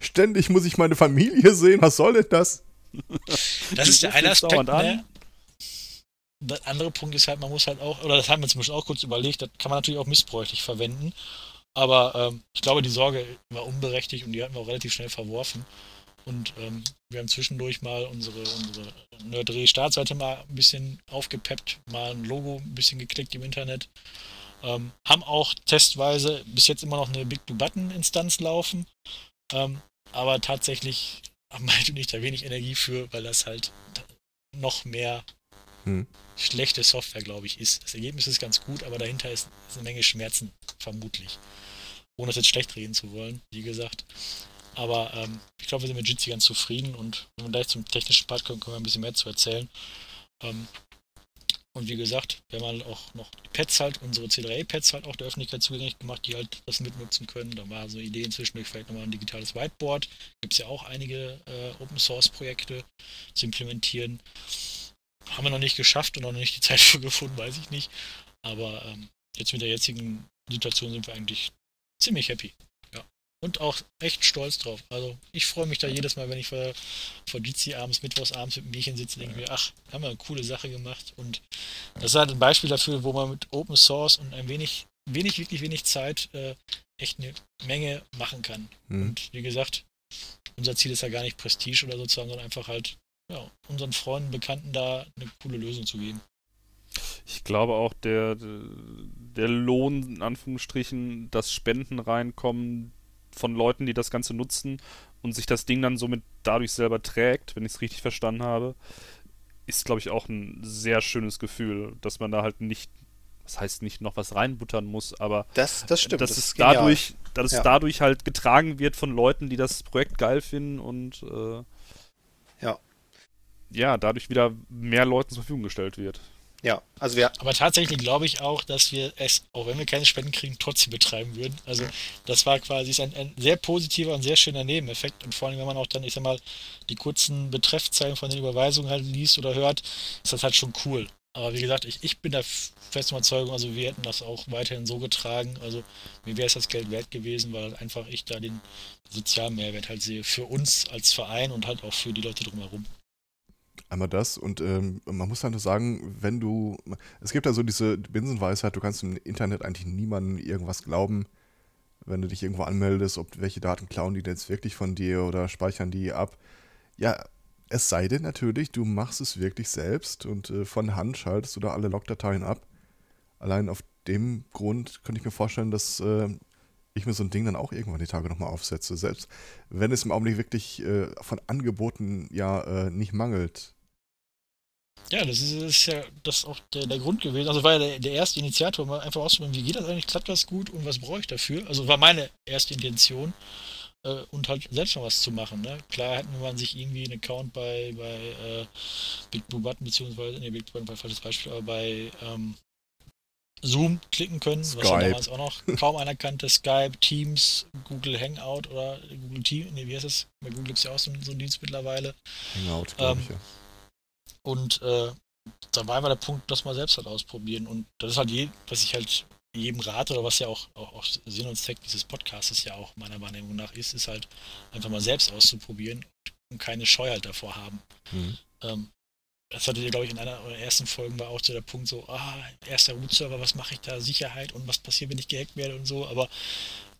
[SPEAKER 3] Ständig muss ich meine Familie sehen. Was soll denn das?
[SPEAKER 5] Das ist der eine Aspekt. Ne? Der andere Punkt ist halt, man muss halt auch, oder das haben wir zum Beispiel auch kurz überlegt, das kann man natürlich auch missbräuchlich verwenden. Aber ähm, ich glaube, die Sorge war unberechtigt und die hatten wir auch relativ schnell verworfen. Und ähm, wir haben zwischendurch mal unsere, unsere Nerdre-Startseite mal ein bisschen aufgepeppt, mal ein Logo ein bisschen geklickt im Internet. Ähm, haben auch testweise bis jetzt immer noch eine Big Blue Button Instanz laufen. Ähm, aber tatsächlich haben halt nicht da wenig Energie für, weil das halt noch mehr hm. schlechte Software, glaube ich, ist. Das Ergebnis ist ganz gut, aber dahinter ist, ist eine Menge Schmerzen, vermutlich. Ohne das jetzt schlecht reden zu wollen, wie gesagt. Aber ähm, ich glaube, wir sind mit Jitsi ganz zufrieden und wenn wir gleich zum technischen Part kommen, können wir ein bisschen mehr zu erzählen. Ähm, und wie gesagt, wir haben halt auch noch die Pads halt, unsere C3A-Pads halt auch der Öffentlichkeit zugänglich gemacht, die halt das mitnutzen können. Da war so eine Idee inzwischen vielleicht nochmal ein digitales Whiteboard. Gibt es ja auch einige äh, Open-Source-Projekte zu implementieren. Haben wir noch nicht geschafft und noch nicht die Zeit (laughs) für gefunden, weiß ich nicht. Aber ähm, jetzt mit der jetzigen Situation sind wir eigentlich ziemlich happy und auch echt stolz drauf. Also ich freue mich da jedes Mal, wenn ich vor, vor Jitsi abends, mittwochs abends mit dem Bierchen sitze, denke mir, ach, haben wir eine coole Sache gemacht. Und das ist halt ein Beispiel dafür, wo man mit Open Source und ein wenig, wenig, wirklich wenig Zeit äh, echt eine Menge machen kann. Mhm. Und wie gesagt, unser Ziel ist ja gar nicht Prestige oder sozusagen, sondern einfach halt ja, unseren Freunden, Bekannten da eine coole Lösung zu geben.
[SPEAKER 2] Ich glaube auch, der, der Lohn, in Anführungsstrichen, dass Spenden reinkommen, von Leuten, die das Ganze nutzen und sich das Ding dann somit dadurch selber trägt, wenn ich es richtig verstanden habe, ist, glaube ich, auch ein sehr schönes Gefühl, dass man da halt nicht, das heißt nicht noch was reinbuttern muss, aber
[SPEAKER 4] das, das stimmt,
[SPEAKER 2] dass das es dadurch, dass ja. es dadurch halt getragen wird von Leuten, die das Projekt geil finden und äh,
[SPEAKER 4] ja.
[SPEAKER 2] ja, dadurch wieder mehr Leuten zur Verfügung gestellt wird.
[SPEAKER 4] Ja, also wir.
[SPEAKER 5] Aber tatsächlich glaube ich auch, dass wir es, auch wenn wir keine Spenden kriegen, trotzdem betreiben würden. Also das war quasi ein, ein, sehr positiver und sehr schöner Nebeneffekt. Und vor allem, wenn man auch dann, ich sag mal, die kurzen Betreffzeilen von den Überweisungen halt liest oder hört, ist das halt schon cool. Aber wie gesagt, ich, ich bin der festen Überzeugung, also wir hätten das auch weiterhin so getragen. Also mir wäre es das Geld wert gewesen, weil einfach ich da den sozialen Mehrwert halt sehe. Für uns als Verein und halt auch für die Leute drumherum.
[SPEAKER 3] Einmal das und ähm, man muss halt sagen, wenn du, es gibt ja so diese Binsenweisheit, du kannst im Internet eigentlich niemandem irgendwas glauben, wenn du dich irgendwo anmeldest, ob welche Daten klauen die denn jetzt wirklich von dir oder speichern die ab. Ja, es sei denn natürlich, du machst es wirklich selbst und äh, von Hand schaltest du da alle Logdateien ab. Allein auf dem Grund könnte ich mir vorstellen, dass äh, ich mir so ein Ding dann auch irgendwann die Tage nochmal aufsetze. Selbst wenn es im Augenblick wirklich äh, von Angeboten ja äh, nicht mangelt.
[SPEAKER 5] Ja, das ist, das ist ja das auch der, der Grund gewesen. Also war ja der, der erste Initiator, mal einfach auszuprobieren, wie geht das eigentlich, klappt das gut und was brauche ich dafür? Also war meine erste Intention äh, und halt selbst mal was zu machen. Ne? Klar hätten man sich irgendwie einen Account bei, bei äh, Big Blue Button, beziehungsweise, ne, Big Blue Button war ein falsches Beispiel, aber bei ähm, Zoom klicken können,
[SPEAKER 3] Skype. was ja
[SPEAKER 5] damals auch noch kaum einer kannte. Skype, Teams, Google Hangout oder Google Team, ne, wie heißt das? Bei Google gibt es ja auch so, so einen Dienst mittlerweile.
[SPEAKER 3] Hangout, glaube
[SPEAKER 5] ähm, ich, ja. Und äh, da war immer der Punkt, das mal selbst halt ausprobieren. Und das ist halt, je, was ich halt jedem rate, oder was ja auch, auch, auch Sinn und Zweck dieses Podcasts ja auch meiner Wahrnehmung nach ist, ist halt einfach mal selbst auszuprobieren und keine Scheu halt davor haben. Mhm. Ähm, das hattet ihr, glaube ich, in einer der ersten Folgen war auch so der Punkt so, ah, erster Root-Server, was mache ich da, Sicherheit und was passiert, wenn ich gehackt werde und so, aber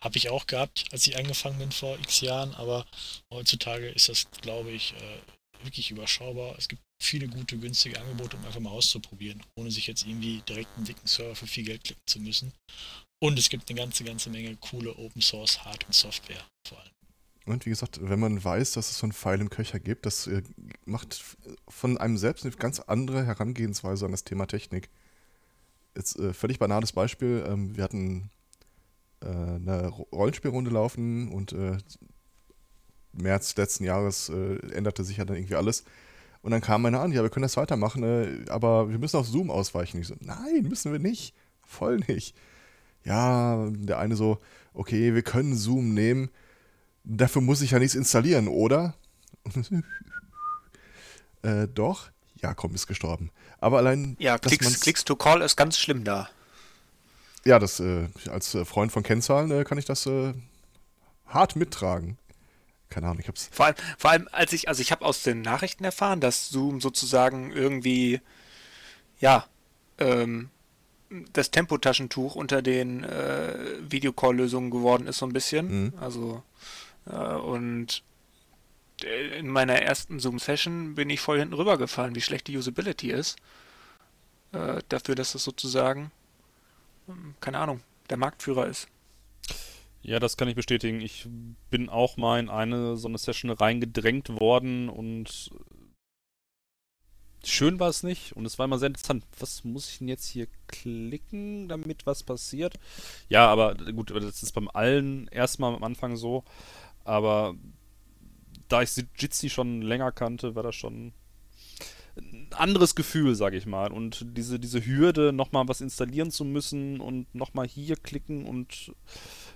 [SPEAKER 5] habe ich auch gehabt, als ich angefangen bin vor x Jahren, aber heutzutage ist das, glaube ich, äh, wirklich überschaubar. Es gibt viele gute, günstige Angebote, um einfach mal auszuprobieren, ohne sich jetzt irgendwie direkt einen dicken Server für viel Geld klicken zu müssen. Und es gibt eine ganze, ganze Menge coole Open Source Hard- und Software vor allem.
[SPEAKER 3] Und wie gesagt, wenn man weiß, dass es so einen Pfeil im Köcher gibt, das äh, macht von einem selbst eine ganz andere Herangehensweise an das Thema Technik. Jetzt äh, völlig banales Beispiel. Ähm, wir hatten äh, eine Rollenspielrunde laufen und äh, März letzten Jahres äh, änderte sich ja dann irgendwie alles. Und dann kam einer an, ja, wir können das weitermachen, äh, aber wir müssen auf Zoom ausweichen. Ich so, nein, müssen wir nicht. Voll nicht. Ja, der eine so, okay, wir können Zoom nehmen Dafür muss ich ja nichts installieren, oder? (laughs) äh, doch. Ja, komm, ist gestorben. Aber allein.
[SPEAKER 4] Ja, Klicks, Klicks to Call ist ganz schlimm da.
[SPEAKER 3] Ja, das, äh, als äh, Freund von Kennzahlen äh, kann ich das äh, hart mittragen. Keine Ahnung, ich hab's.
[SPEAKER 4] Vor allem, vor allem als ich, also ich habe aus den Nachrichten erfahren, dass Zoom sozusagen irgendwie, ja, ähm, das Tempotaschentuch unter den äh, Videocall-Lösungen geworden ist, so ein bisschen. Mhm. Also äh, und äh, in meiner ersten Zoom-Session bin ich voll hinten rübergefallen, wie schlecht die Usability ist. Äh, dafür, dass es sozusagen, hm, keine Ahnung, der Marktführer ist.
[SPEAKER 2] Ja, das kann ich bestätigen. Ich bin auch mal in eine so eine Session reingedrängt worden und schön war es nicht und es war immer sehr interessant. Was muss ich denn jetzt hier klicken, damit was passiert? Ja, aber gut, das ist beim allen erstmal am Anfang so. Aber da ich Jitsi schon länger kannte, war das schon ein anderes Gefühl, sag ich mal. Und diese, diese Hürde, nochmal was installieren zu müssen und nochmal hier klicken und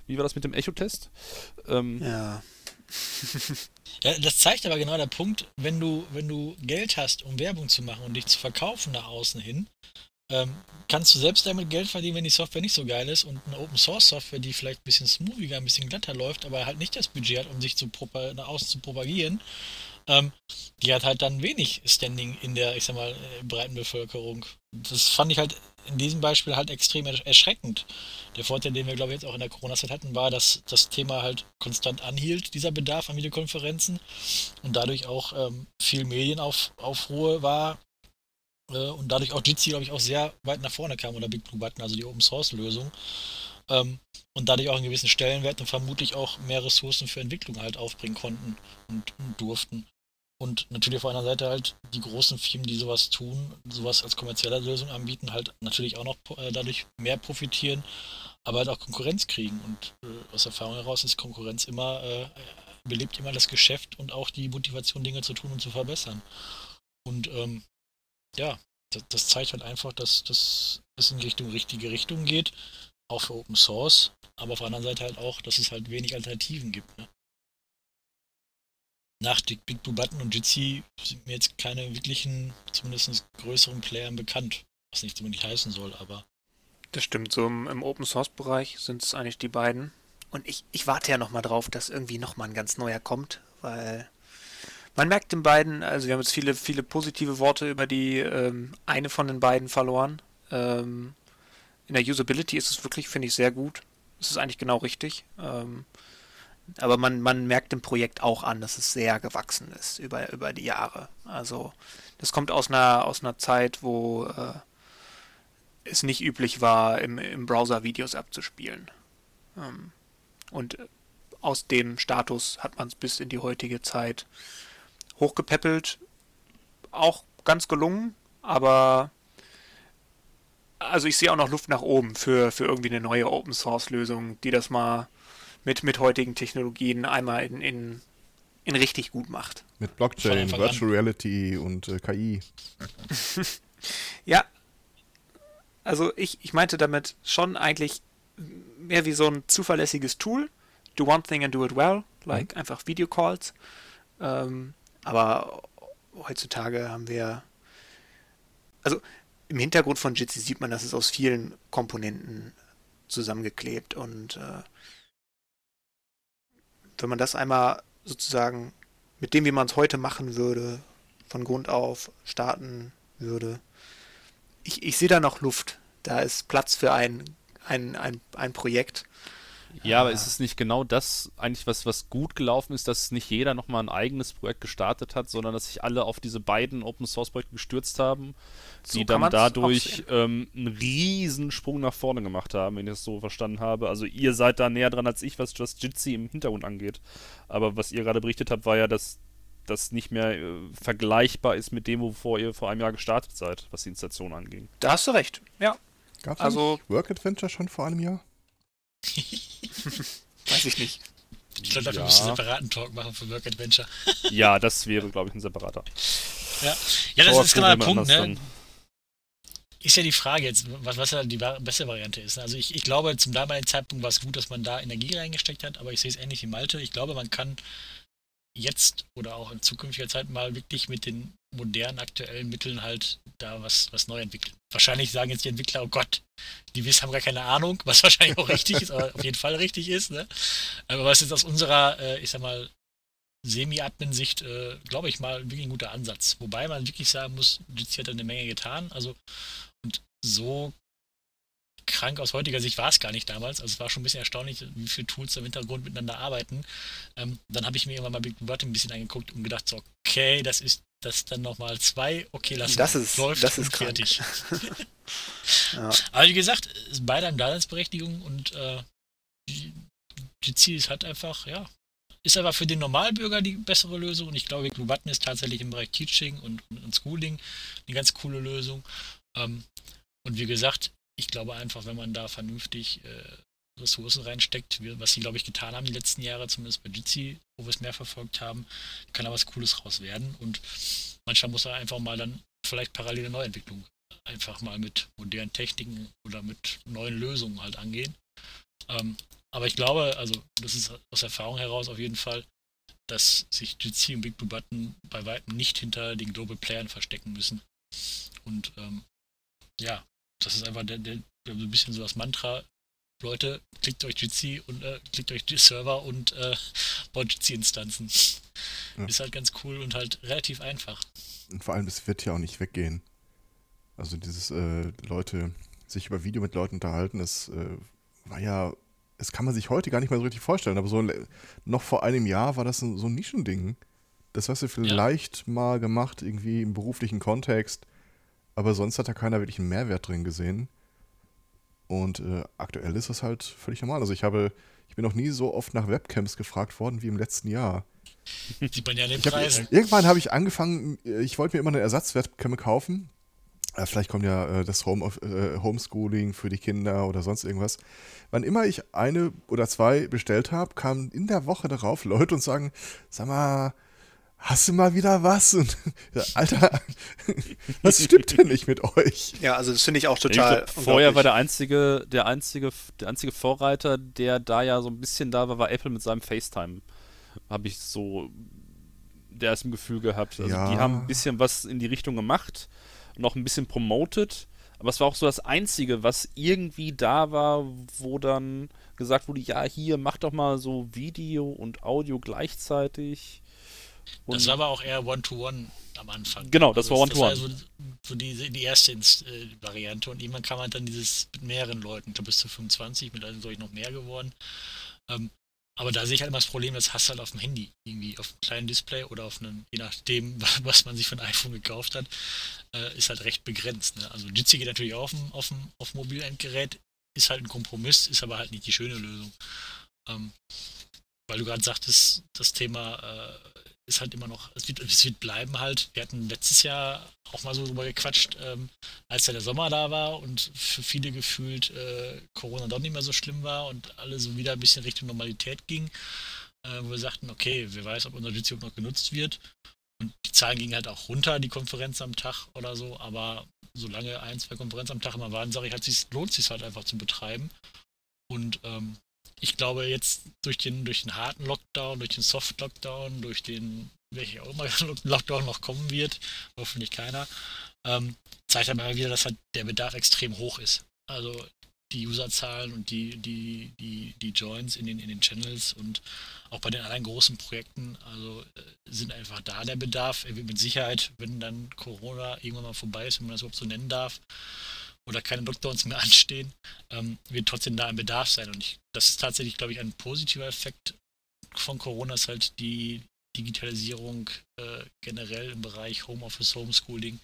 [SPEAKER 2] wie war das mit dem Echo-Test?
[SPEAKER 4] Ähm, ja. (laughs)
[SPEAKER 5] ja. Das zeigt aber genau der Punkt, wenn du, wenn du Geld hast, um Werbung zu machen und dich zu verkaufen nach außen hin, ähm, kannst du selbst damit Geld verdienen, wenn die Software nicht so geil ist und eine Open Source Software, die vielleicht ein bisschen smoothiger, ein bisschen glatter läuft, aber halt nicht das Budget hat, um sich zu nach außen zu propagieren, ähm, die hat halt dann wenig Standing in der, ich sag mal, äh, breiten Bevölkerung. Das fand ich halt in diesem Beispiel halt extrem erschreckend. Der Vorteil, den wir, glaube ich, jetzt auch in der Corona-Zeit hatten, war, dass das Thema halt konstant anhielt, dieser Bedarf an Videokonferenzen und dadurch auch ähm, viel Medienaufruhr war, äh, und dadurch auch Jitsi, glaube ich, auch sehr weit nach vorne kam oder Big Blue Button, also die Open Source Lösung. Ähm, und dadurch auch einen gewissen Stellenwert und vermutlich auch mehr Ressourcen für Entwicklung halt aufbringen konnten und, und durften. Und natürlich auf einer Seite halt die großen Firmen, die sowas tun, sowas als kommerzielle Lösung anbieten, halt natürlich auch noch äh, dadurch mehr profitieren, aber halt auch Konkurrenz kriegen. Und äh, aus Erfahrung heraus ist Konkurrenz immer, äh, belebt immer das Geschäft und auch die Motivation, Dinge zu tun und zu verbessern. Und ähm, ja, das, das, zeigt halt einfach, dass das in Richtung richtige Richtung geht, auch für Open Source, aber auf der anderen Seite halt auch, dass es halt wenig Alternativen gibt. Ne? Nach Big Blue Button und Jitsi sind mir jetzt keine wirklichen, zumindest größeren Playern bekannt, was nicht zumindest heißen soll, aber.
[SPEAKER 4] Das stimmt, so im, im Open Source Bereich sind es eigentlich die beiden. Und ich, ich warte ja nochmal drauf, dass irgendwie nochmal ein ganz neuer kommt, weil man merkt den beiden, also wir haben jetzt viele, viele positive Worte über die ähm, eine von den beiden verloren. Ähm, in der Usability ist es wirklich, finde ich, sehr gut. Es ist eigentlich genau richtig. Ähm, aber man, man merkt im Projekt auch an, dass es sehr gewachsen ist über, über die Jahre. Also das kommt aus einer, aus einer Zeit, wo äh, es nicht üblich war, im, im Browser Videos abzuspielen. Ähm, und aus dem Status hat man es bis in die heutige Zeit hochgepäppelt. Auch ganz gelungen, aber also ich sehe auch noch Luft nach oben für, für irgendwie eine neue Open Source Lösung, die das mal mit, mit heutigen Technologien einmal in, in, in richtig gut macht.
[SPEAKER 3] Mit Blockchain, Virtual Reality und äh, KI. (laughs)
[SPEAKER 4] ja, also ich, ich meinte damit schon eigentlich mehr wie so ein zuverlässiges Tool. Do one thing and do it well, like mhm. einfach Videocalls. Ähm, aber heutzutage haben wir. Also im Hintergrund von Jitsi sieht man, dass es aus vielen Komponenten zusammengeklebt und äh, wenn man das einmal sozusagen mit dem, wie man es heute machen würde, von Grund auf starten würde, ich, ich sehe da noch Luft. Da ist Platz für ein, ein, ein, ein Projekt,
[SPEAKER 2] Ja, aber ist es nicht genau das eigentlich, was, was gut gelaufen ist, dass nicht jeder nochmal ein eigenes Projekt gestartet hat, sondern dass sich alle auf diese beiden Open Source Projekte gestürzt haben, die
[SPEAKER 4] kann
[SPEAKER 2] dann dadurch ähm, einen riesen Sprung nach vorne gemacht haben, wenn ich das so verstanden habe. Also ihr seid da näher dran als ich, was Just Jitsi im Hintergrund angeht. Aber was ihr gerade berichtet habt, war ja, dass das nicht mehr äh, vergleichbar ist mit dem, wovor ihr vor einem Jahr gestartet seid, was die Installation anging.
[SPEAKER 4] Da hast du recht. Ja,
[SPEAKER 3] Gab es
[SPEAKER 4] Also-
[SPEAKER 3] also, Work Adventure schon vor einem Jahr? (laughs)
[SPEAKER 4] weiß ich nicht.
[SPEAKER 5] Ich glaube, dafür
[SPEAKER 2] Ja.
[SPEAKER 5] müssen wir einen separaten Talk machen für Work Adventure. (laughs)
[SPEAKER 2] Ja, das wäre, glaube ich, ein separater.
[SPEAKER 5] Ja, ja das ist genau der Punkt, ne?
[SPEAKER 2] anders
[SPEAKER 5] Ist ja die Frage jetzt, was, was ja die wa- beste Variante ist. Also ich, ich glaube, zum damaligen Zeitpunkt war es gut, dass man da Energie reingesteckt hat, aber ich sehe es ähnlich wie Malte. Ich glaube, man kann jetzt oder auch in zukünftiger Zeit mal wirklich mit den modernen, aktuellen Mitteln halt da was, was neu entwickeln. Wahrscheinlich sagen jetzt die Entwickler, oh Gott, die wissen, haben gar keine Ahnung, (laughs) was wahrscheinlich auch richtig ist, aber auf jeden Fall richtig ist. Ne? Aber was jetzt aus unserer, äh, ich sag mal, Semi-Admin-Sicht, äh, glaube ich mal, wirklich ein guter Ansatz. Wobei man wirklich sagen muss, Jitsi hat eine Menge getan. Also, und so krank aus heutiger Sicht war es gar nicht damals. Also, es war schon ein bisschen erstaunlich, wie viele Tools im Hintergrund miteinander arbeiten. Ähm, dann habe ich mir irgendwann mal Big Bird ein bisschen angeguckt und gedacht, so, okay, das ist das dann nochmal zwei, okay, lass
[SPEAKER 4] Das ist-
[SPEAKER 5] läuft
[SPEAKER 4] das ist
[SPEAKER 5] fertig. (laughs)
[SPEAKER 4] Ja.
[SPEAKER 5] Aber wie gesagt, es ist beide haben Daseinsberechtigung und äh, die, die Ziel ist halt einfach, ja, ist aber für den Normalbürger die bessere Lösung und ich glaube, Blue Button ist tatsächlich im Bereich Teaching und, und, und Schooling eine ganz coole Lösung. Ähm, und wie gesagt, ich glaube einfach, wenn man da vernünftig äh, Ressourcen reinsteckt, wie, was sie, glaube ich, getan haben die letzten Jahre, zumindest bei Jitsi, wo wir es mehr verfolgt haben, kann da was Cooles raus werden. Und manchmal muss er einfach mal dann vielleicht parallele Neuentwicklung einfach mal mit modernen Techniken oder mit neuen Lösungen halt angehen. Ähm, aber ich glaube, also das ist aus Erfahrung heraus auf jeden Fall, dass sich Jitsi und Big Blue Button bei weitem nicht hinter den Global Playern verstecken müssen. Und ähm, ja, das ist einfach der, der, der so ein bisschen so das Mantra. Leute, klickt euch Jitsi und äh, klickt euch die Server und äh, baut Jitsi-Instanzen.
[SPEAKER 3] Ja.
[SPEAKER 5] Ist halt ganz cool und halt relativ einfach.
[SPEAKER 3] Und vor allem, es wird ja auch nicht weggehen. Also dieses äh, Leute, sich über Video mit Leuten unterhalten, das äh, war ja, das kann man sich heute gar nicht mehr so richtig vorstellen, aber so noch vor einem Jahr war das ein, so ein Nischending. Das hast du vielleicht mal gemacht, irgendwie im beruflichen Kontext, aber sonst hat da keiner wirklich einen Mehrwert drin gesehen. Und äh, aktuell ist das halt völlig normal. Also ich habe, ich bin noch nie so oft nach Webcams gefragt worden wie im letzten Jahr.
[SPEAKER 5] Sieht man ja den Preisen.
[SPEAKER 3] irgendwann habe ich angefangen, äh, ich wollte mir immer eine Ersatzwebcam kaufen. Äh, Vielleicht kommt ja äh, das Home of, äh, Homeschooling für die Kinder oder sonst irgendwas. Wann immer ich eine oder zwei bestellt habe, kamen in der Woche darauf Leute und sagen, sag mal, hast du mal wieder was? (laughs) Und, Alter, was stimmt denn nicht mit euch?
[SPEAKER 4] ja, also das finde ich auch
[SPEAKER 2] Ich
[SPEAKER 4] total.
[SPEAKER 2] glaub, vorher war der einzige, der einzige, der einzige Vorreiter, der da ja so ein bisschen da war, war Apple mit seinem FaceTime. Habe ich so der ist im Gefühl gehabt. Also
[SPEAKER 3] Ja.
[SPEAKER 2] die haben ein bisschen was in die Richtung gemacht, noch ein bisschen promoted, aber es war auch so das Einzige, was irgendwie da war, wo dann gesagt wurde, ja, hier, mach doch mal so Video und Audio gleichzeitig. Und
[SPEAKER 5] Das war aber auch eher One-to-One am Anfang.
[SPEAKER 2] Genau, das war One-to-One.
[SPEAKER 5] Das war so, so die, die erste äh, Variante und irgendwann kam halt dann dieses mit mehreren Leuten, ich glaube bis zu 25, mit einem ich noch mehr geworden. Ähm, aber da sehe ich halt immer das Problem, das hast du halt auf dem Handy, irgendwie auf einem kleinen Display oder auf einem, je nachdem, (laughs) was man sich für ein iPhone gekauft hat, äh, ist halt recht begrenzt. Ne? Also Jitsi geht natürlich auch auf dem, auf dem auf dem Mobilendgerät, ist halt ein Kompromiss, ist aber halt nicht die schöne Lösung. Ähm, weil du gerade sagtest, das Thema äh, ist halt immer noch, es wird, es wird bleiben halt. Wir hatten letztes Jahr auch mal so drüber gequatscht, ähm, als ja der Sommer da war und für viele gefühlt äh, Corona doch nicht mehr so schlimm war und alle so wieder ein bisschen Richtung Normalität ging, äh, wo wir sagten, okay, wer weiß, ob unser Jitsi noch genutzt wird. Und die Zahlen gingen halt auch runter, die Konferenz am Tag oder so, aber solange ein, zwei Konferenzen am Tag immer waren, sage ich halt, lohnt sich halt einfach zu betreiben. Und ähm, ich glaube jetzt durch den, durch den harten Lockdown, durch den Soft-Lockdown, durch den, welcher auch immer (laughs) Lockdown noch kommen wird, hoffentlich keiner, ähm, zeigt aber wieder, dass halt der Bedarf extrem hoch ist. Also die Userzahlen und die, die, die, die Joins in den, in den Channels und auch bei den anderen großen Projekten, also äh, sind einfach da der Bedarf. Er wird mit Sicherheit, wenn dann Corona irgendwann mal vorbei ist, wenn man das überhaupt so nennen darf, oder keine Lockdowns mehr (laughs) anstehen, ähm, wird trotzdem da ein Bedarf sein. Und ich, das ist tatsächlich, glaube ich, ein positiver Effekt von Corona, ist halt die Digitalisierung äh, generell im Bereich Homeoffice, Homeschooling.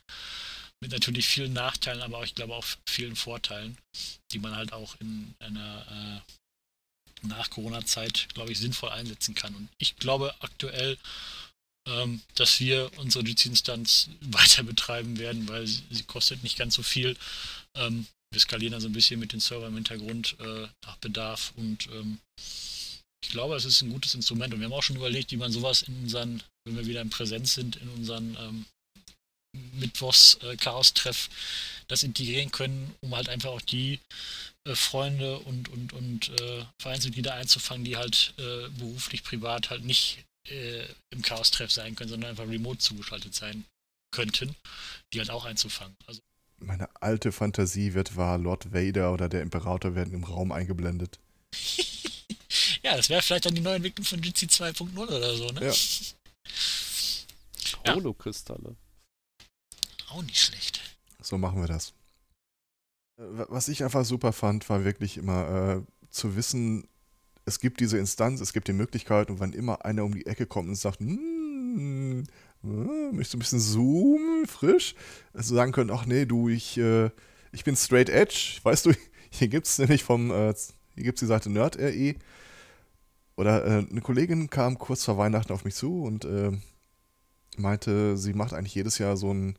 [SPEAKER 5] Mit natürlich vielen Nachteilen, aber auch, ich glaube auch vielen Vorteilen, die man halt auch in einer äh, nach Corona-Zeit, glaube ich, sinnvoll einsetzen kann. Und ich glaube aktuell, ähm, dass wir unsere Jitsi-Instanz weiter betreiben werden, weil sie, sie, kostet nicht ganz so viel. Ähm, wir skalieren also ein bisschen mit den Servern im Hintergrund äh, nach Bedarf und ähm, ich glaube, es ist ein gutes Instrument und wir haben auch schon überlegt, wie man sowas in unseren, wenn wir wieder in Präsenz sind, in unseren ähm, Mittwochs-Chaos-Treff das integrieren können, um halt einfach auch die äh, Freunde und, und, und äh, Vereinsmitglieder einzufangen, die halt äh, beruflich, privat halt nicht äh, im Chaos-Treff sein können, sondern einfach remote zugeschaltet sein könnten, die halt auch einzufangen. Also
[SPEAKER 3] Meine alte Fantasie wird wahr, Lord Vader oder der Imperator werden im Raum eingeblendet. (laughs)
[SPEAKER 5] ja, das wäre vielleicht dann die neue Entwicklung von Jitsi 2.0 oder so, ne?
[SPEAKER 2] Ja. Holokristalle.
[SPEAKER 5] Auch nicht schlecht.
[SPEAKER 3] So machen wir das. Äh, was ich einfach super fand, war wirklich immer äh, zu wissen, es gibt diese Instanz, es gibt die Möglichkeit und wenn immer einer um die Ecke kommt und sagt, hm, äh, möchtest du ein bisschen zoomen, frisch, also sagen können, ach nee, du, ich, äh, ich bin straight edge, weißt du, (laughs) hier gibt es nämlich vom, äh, hier gibt es die Seite NerdRE oder äh, eine Kollegin kam kurz vor Weihnachten auf mich zu und äh, meinte, sie macht eigentlich jedes Jahr so ein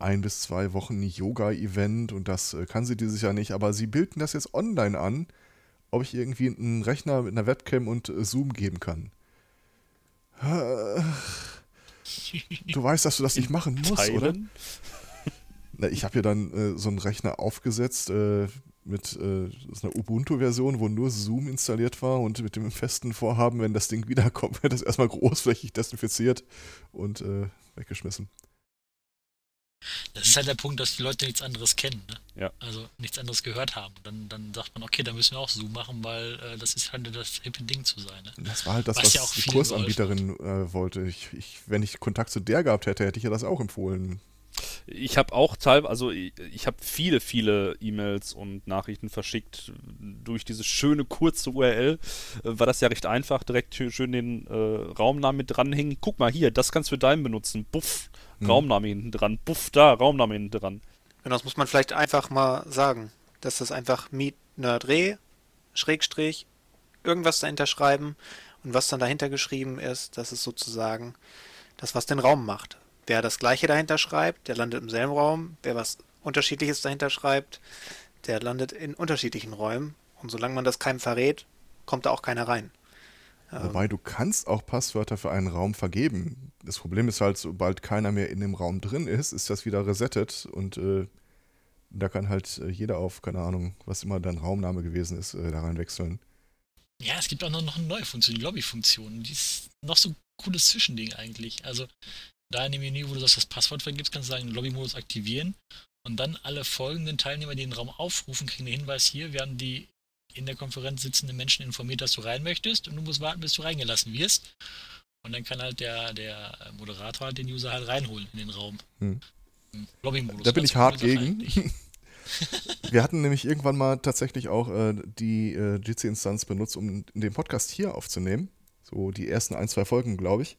[SPEAKER 3] ein bis zwei Wochen Yoga-Event und das äh, kann sie dieses Jahr nicht, aber sie bilden das jetzt online an ob ich irgendwie einen Rechner mit einer Webcam und äh, Zoom geben kann. Du weißt, dass du das nicht machen musst, Teilen? oder? Na, ich habe ja dann äh, so einen Rechner aufgesetzt äh, mit äh, einer Ubuntu-Version, wo nur Zoom installiert war und mit dem festen Vorhaben, wenn das Ding wiederkommt, (laughs) wird das erstmal großflächig desinfiziert und äh, weggeschmissen.
[SPEAKER 5] Das ist halt der Punkt, dass die Leute nichts anderes kennen, ne?
[SPEAKER 2] Ja.
[SPEAKER 5] Also nichts anderes gehört haben. Dann, dann sagt man, okay, da müssen wir auch Zoom machen, weil äh, das ist halt das hippe Ding zu sein. Ne?
[SPEAKER 3] Das war halt das, was, was ja die Kursanbieterin äh, wollte. Ich, ich, wenn ich Kontakt zu der gehabt hätte, hätte ich ja das auch empfohlen.
[SPEAKER 2] Ich habe auch teilweise, also ich, ich habe viele, viele E-Mails und Nachrichten verschickt. Durch diese schöne kurze URL äh, war das ja recht einfach, direkt schön den äh, Raumnamen mit dranhängen. Guck mal hier, das kannst du für deinen benutzen. Buff, hm. Raumname hinten dran. Buff, da, Raumname hinten dran.
[SPEAKER 4] Genau, das muss man vielleicht einfach mal sagen, dass das einfach Meet Nerdre, Schrägstrich, irgendwas dahinter schreiben und was dann dahinter geschrieben ist, das ist sozusagen das, was den Raum macht. Wer das gleiche dahinter schreibt, der landet im selben Raum. Wer was unterschiedliches dahinter schreibt, der landet in unterschiedlichen Räumen. Und solange man das keinem verrät, kommt da auch keiner rein.
[SPEAKER 3] Wobei du kannst auch Passwörter für einen Raum vergeben. Das Problem ist halt, sobald keiner mehr in dem Raum drin ist, ist das wieder resettet und äh, da kann halt äh, jeder auf, keine Ahnung, was immer dein Raumname gewesen ist, äh, da rein wechseln.
[SPEAKER 5] Ja, es gibt auch noch eine neue Funktion, die Lobby-Funktion. Die ist noch so ein cooles Zwischending eigentlich. Also da in dem Menü, wo du das Passwort vergibst, kannst du sagen, Lobby-Modus aktivieren und dann alle folgenden Teilnehmer, die den Raum aufrufen, kriegen einen Hinweis hier, wir haben die in der Konferenz sitzenden Menschen informiert, dass du rein möchtest und du musst warten, bis du reingelassen wirst. Und dann kann halt der, der Moderator halt den User halt reinholen in den Raum. Hm.
[SPEAKER 3] Lobby-Modus. Da bin ich hart gegen. (laughs) (laughs) Wir hatten nämlich irgendwann mal tatsächlich auch äh, die äh, Jitsi-Instanz benutzt, um den Podcast hier aufzunehmen. So die ersten ein, zwei Folgen, glaube ich.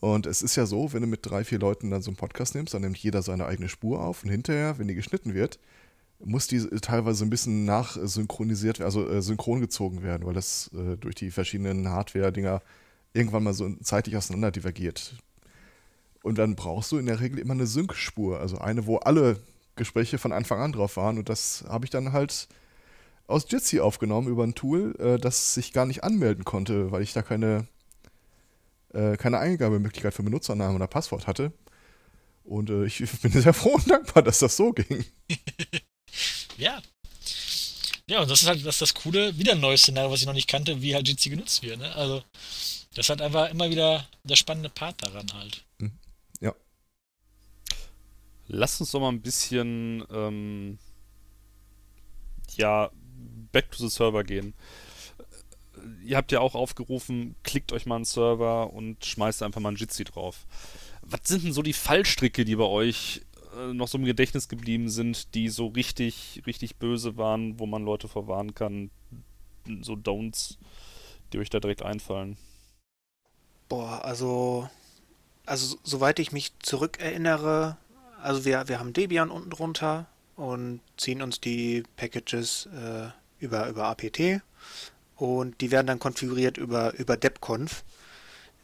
[SPEAKER 3] Und es ist ja so, wenn du mit drei, vier Leuten dann so einen Podcast nimmst, dann nimmt jeder seine eigene Spur auf und hinterher, wenn die geschnitten wird, muss die teilweise ein bisschen nachsynchronisiert, also äh, synchron gezogen werden, weil das äh, durch die verschiedenen Hardware-Dinger irgendwann mal so zeitlich auseinander divergiert. Und dann brauchst du in der Regel immer eine Sync-Spur, also eine, wo alle Gespräche von Anfang an drauf waren. Und das habe ich dann halt aus Jitsi aufgenommen über ein Tool, äh, das sich gar nicht anmelden konnte, weil ich da keine, äh, keine Eingabemöglichkeit für Benutzernamen oder Passwort hatte. Und äh, ich (laughs) bin sehr froh und dankbar, dass das so ging. (laughs)
[SPEAKER 5] Ja. Ja, und das ist halt das, ist das coole, wieder ein neues Szenario, was ich noch nicht kannte, wie halt Jitsi genutzt wird. Ne? Also, das ist halt einfach immer wieder der spannende Part daran halt.
[SPEAKER 3] Mhm. Ja.
[SPEAKER 2] Lass uns doch mal ein bisschen, ähm, ja, back to the server gehen. Ihr habt ja auch aufgerufen, klickt euch mal einen Server und schmeißt einfach mal einen Jitsi drauf. Was sind denn so die Fallstricke, die bei euch äh, noch so im Gedächtnis geblieben sind, die so richtig, richtig böse waren, wo man Leute verwarnen kann. So Don'ts, die euch da direkt einfallen.
[SPEAKER 4] Boah, also, also soweit ich mich zurückerinnere, also wir, wir haben Debian unten drunter und ziehen uns die Packages äh, über, über APT und die werden dann konfiguriert über, über depconf.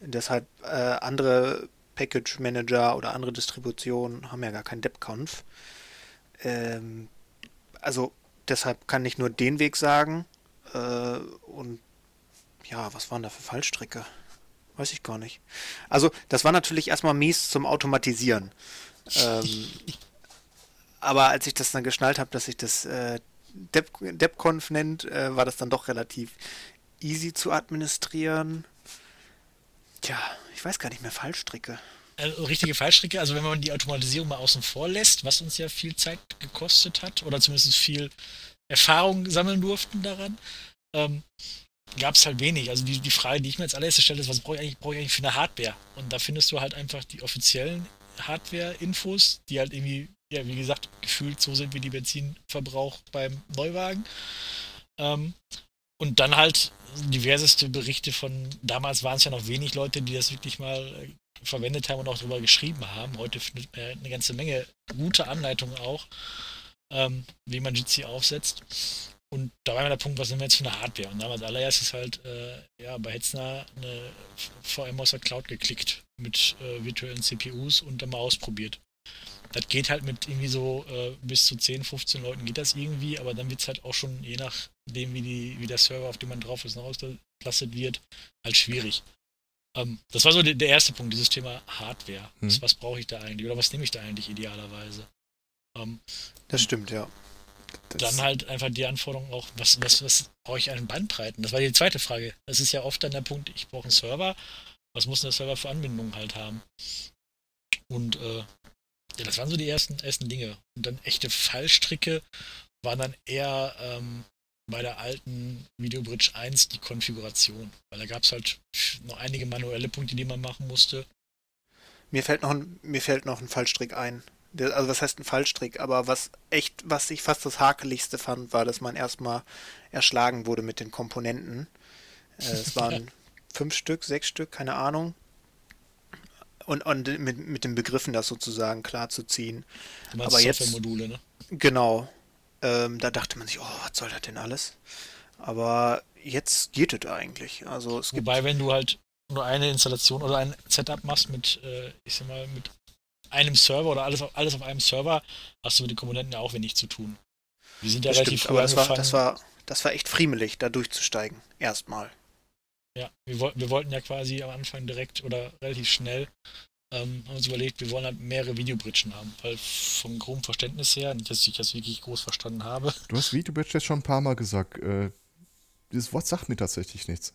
[SPEAKER 4] Deshalb äh, andere Package Manager oder andere Distributionen haben ja gar kein depconf. Ähm, also deshalb kann ich nur den Weg sagen. Äh, und ja, was waren da für Fallstricke? Weiß ich gar nicht. Also, das war natürlich erstmal mies zum Automatisieren. (laughs) ähm, aber als ich das dann geschnallt habe, dass ich das äh, Dep DepConf nennt, äh, war das dann doch relativ easy zu administrieren. Tja, ich weiß gar nicht mehr, Fallstricke.
[SPEAKER 5] Also richtige Fallstricke, also wenn man die Automatisierung mal außen vor lässt, was uns ja viel Zeit gekostet hat, oder zumindest viel Erfahrung sammeln durften daran, ähm, gab es halt wenig. Also die, die Frage, die ich mir als allererstes stelle, ist, was brauche ich, brauch ich eigentlich für eine Hardware? Und da findest du halt einfach die offiziellen Hardware-Infos, die halt irgendwie, ja, wie gesagt, gefühlt so sind wie die Benzinverbrauch beim Neuwagen. Ähm, und dann halt diverseste Berichte von, damals waren es ja noch wenig Leute, die das wirklich mal äh, verwendet haben und auch darüber geschrieben haben. Heute findet man eine ganze Menge gute Anleitungen auch, ähm, wie man Jitsi aufsetzt. Und da war mir der Punkt, was nehmen wir jetzt für eine Hardware? Und damals allererstes halt äh, ja, bei Hetzner eine VM aus der Cloud geklickt mit äh, virtuellen CPUs und dann mal ausprobiert. Das geht halt mit irgendwie so äh, bis zu 10, 15 Leuten geht das irgendwie, aber dann wird es halt auch schon, je nachdem, wie, die, wie der Server, auf dem man drauf ist, noch ausgelastet wird, halt schwierig. Ähm, das war so der, der, erste Punkt, dieses Thema Hardware. Hm. Was, was brauche ich da eigentlich oder was nehme ich da eigentlich idealerweise?
[SPEAKER 4] Ähm, das stimmt, ja.
[SPEAKER 5] Das dann halt einfach die Anforderung auch, was, was, was brauche ich an Bandbreiten? Das war die zweite Frage. Das ist ja oft dann der Punkt, ich brauche einen Server. Was muss der Server für Anbindungen halt haben? Und äh, ja, das waren so die ersten, ersten Dinge. Und dann echte Fallstricke waren dann eher ähm, bei der alten Videobridge 1 die Konfiguration. Weil da gab es halt noch einige manuelle Punkte, die man machen musste.
[SPEAKER 4] Mir fällt noch ein, mir fällt noch ein Fallstrick ein also was heißt ein Fallstrick, aber was echt, was ich fast das hakeligste fand, war, dass man erstmal erschlagen wurde mit den Komponenten. Äh, es (laughs) waren fünf Stück, sechs Stück, keine Ahnung. Und, und mit, mit den Begriffen das sozusagen klar zu ziehen.
[SPEAKER 5] Du aber jetzt Module, ne?
[SPEAKER 4] Genau. Ähm, da dachte man sich, oh, was soll das denn alles? Aber jetzt geht es eigentlich. Also es
[SPEAKER 5] Wobei, wenn du halt nur eine Installation oder ein Setup machst mit, äh, ich sag mal, mit einem Server oder alles auf, alles auf einem Server, hast du mit den Komponenten ja auch wenig zu tun.
[SPEAKER 4] Wir sind ja das relativ stimmt, früh aber das war, das war, das war echt friemelig, da durchzusteigen. Erstmal.
[SPEAKER 5] Ja, wir, wir wollten ja quasi am Anfang direkt oder relativ schnell ähm, haben uns überlegt, wir wollen halt mehrere Videobridgen haben, weil vom groben Verständnis her, nicht, dass ich das wirklich groß verstanden habe.
[SPEAKER 3] Du hast Videobridge jetzt schon ein paar Mal gesagt. Äh, dieses Wort sagt mir tatsächlich nichts.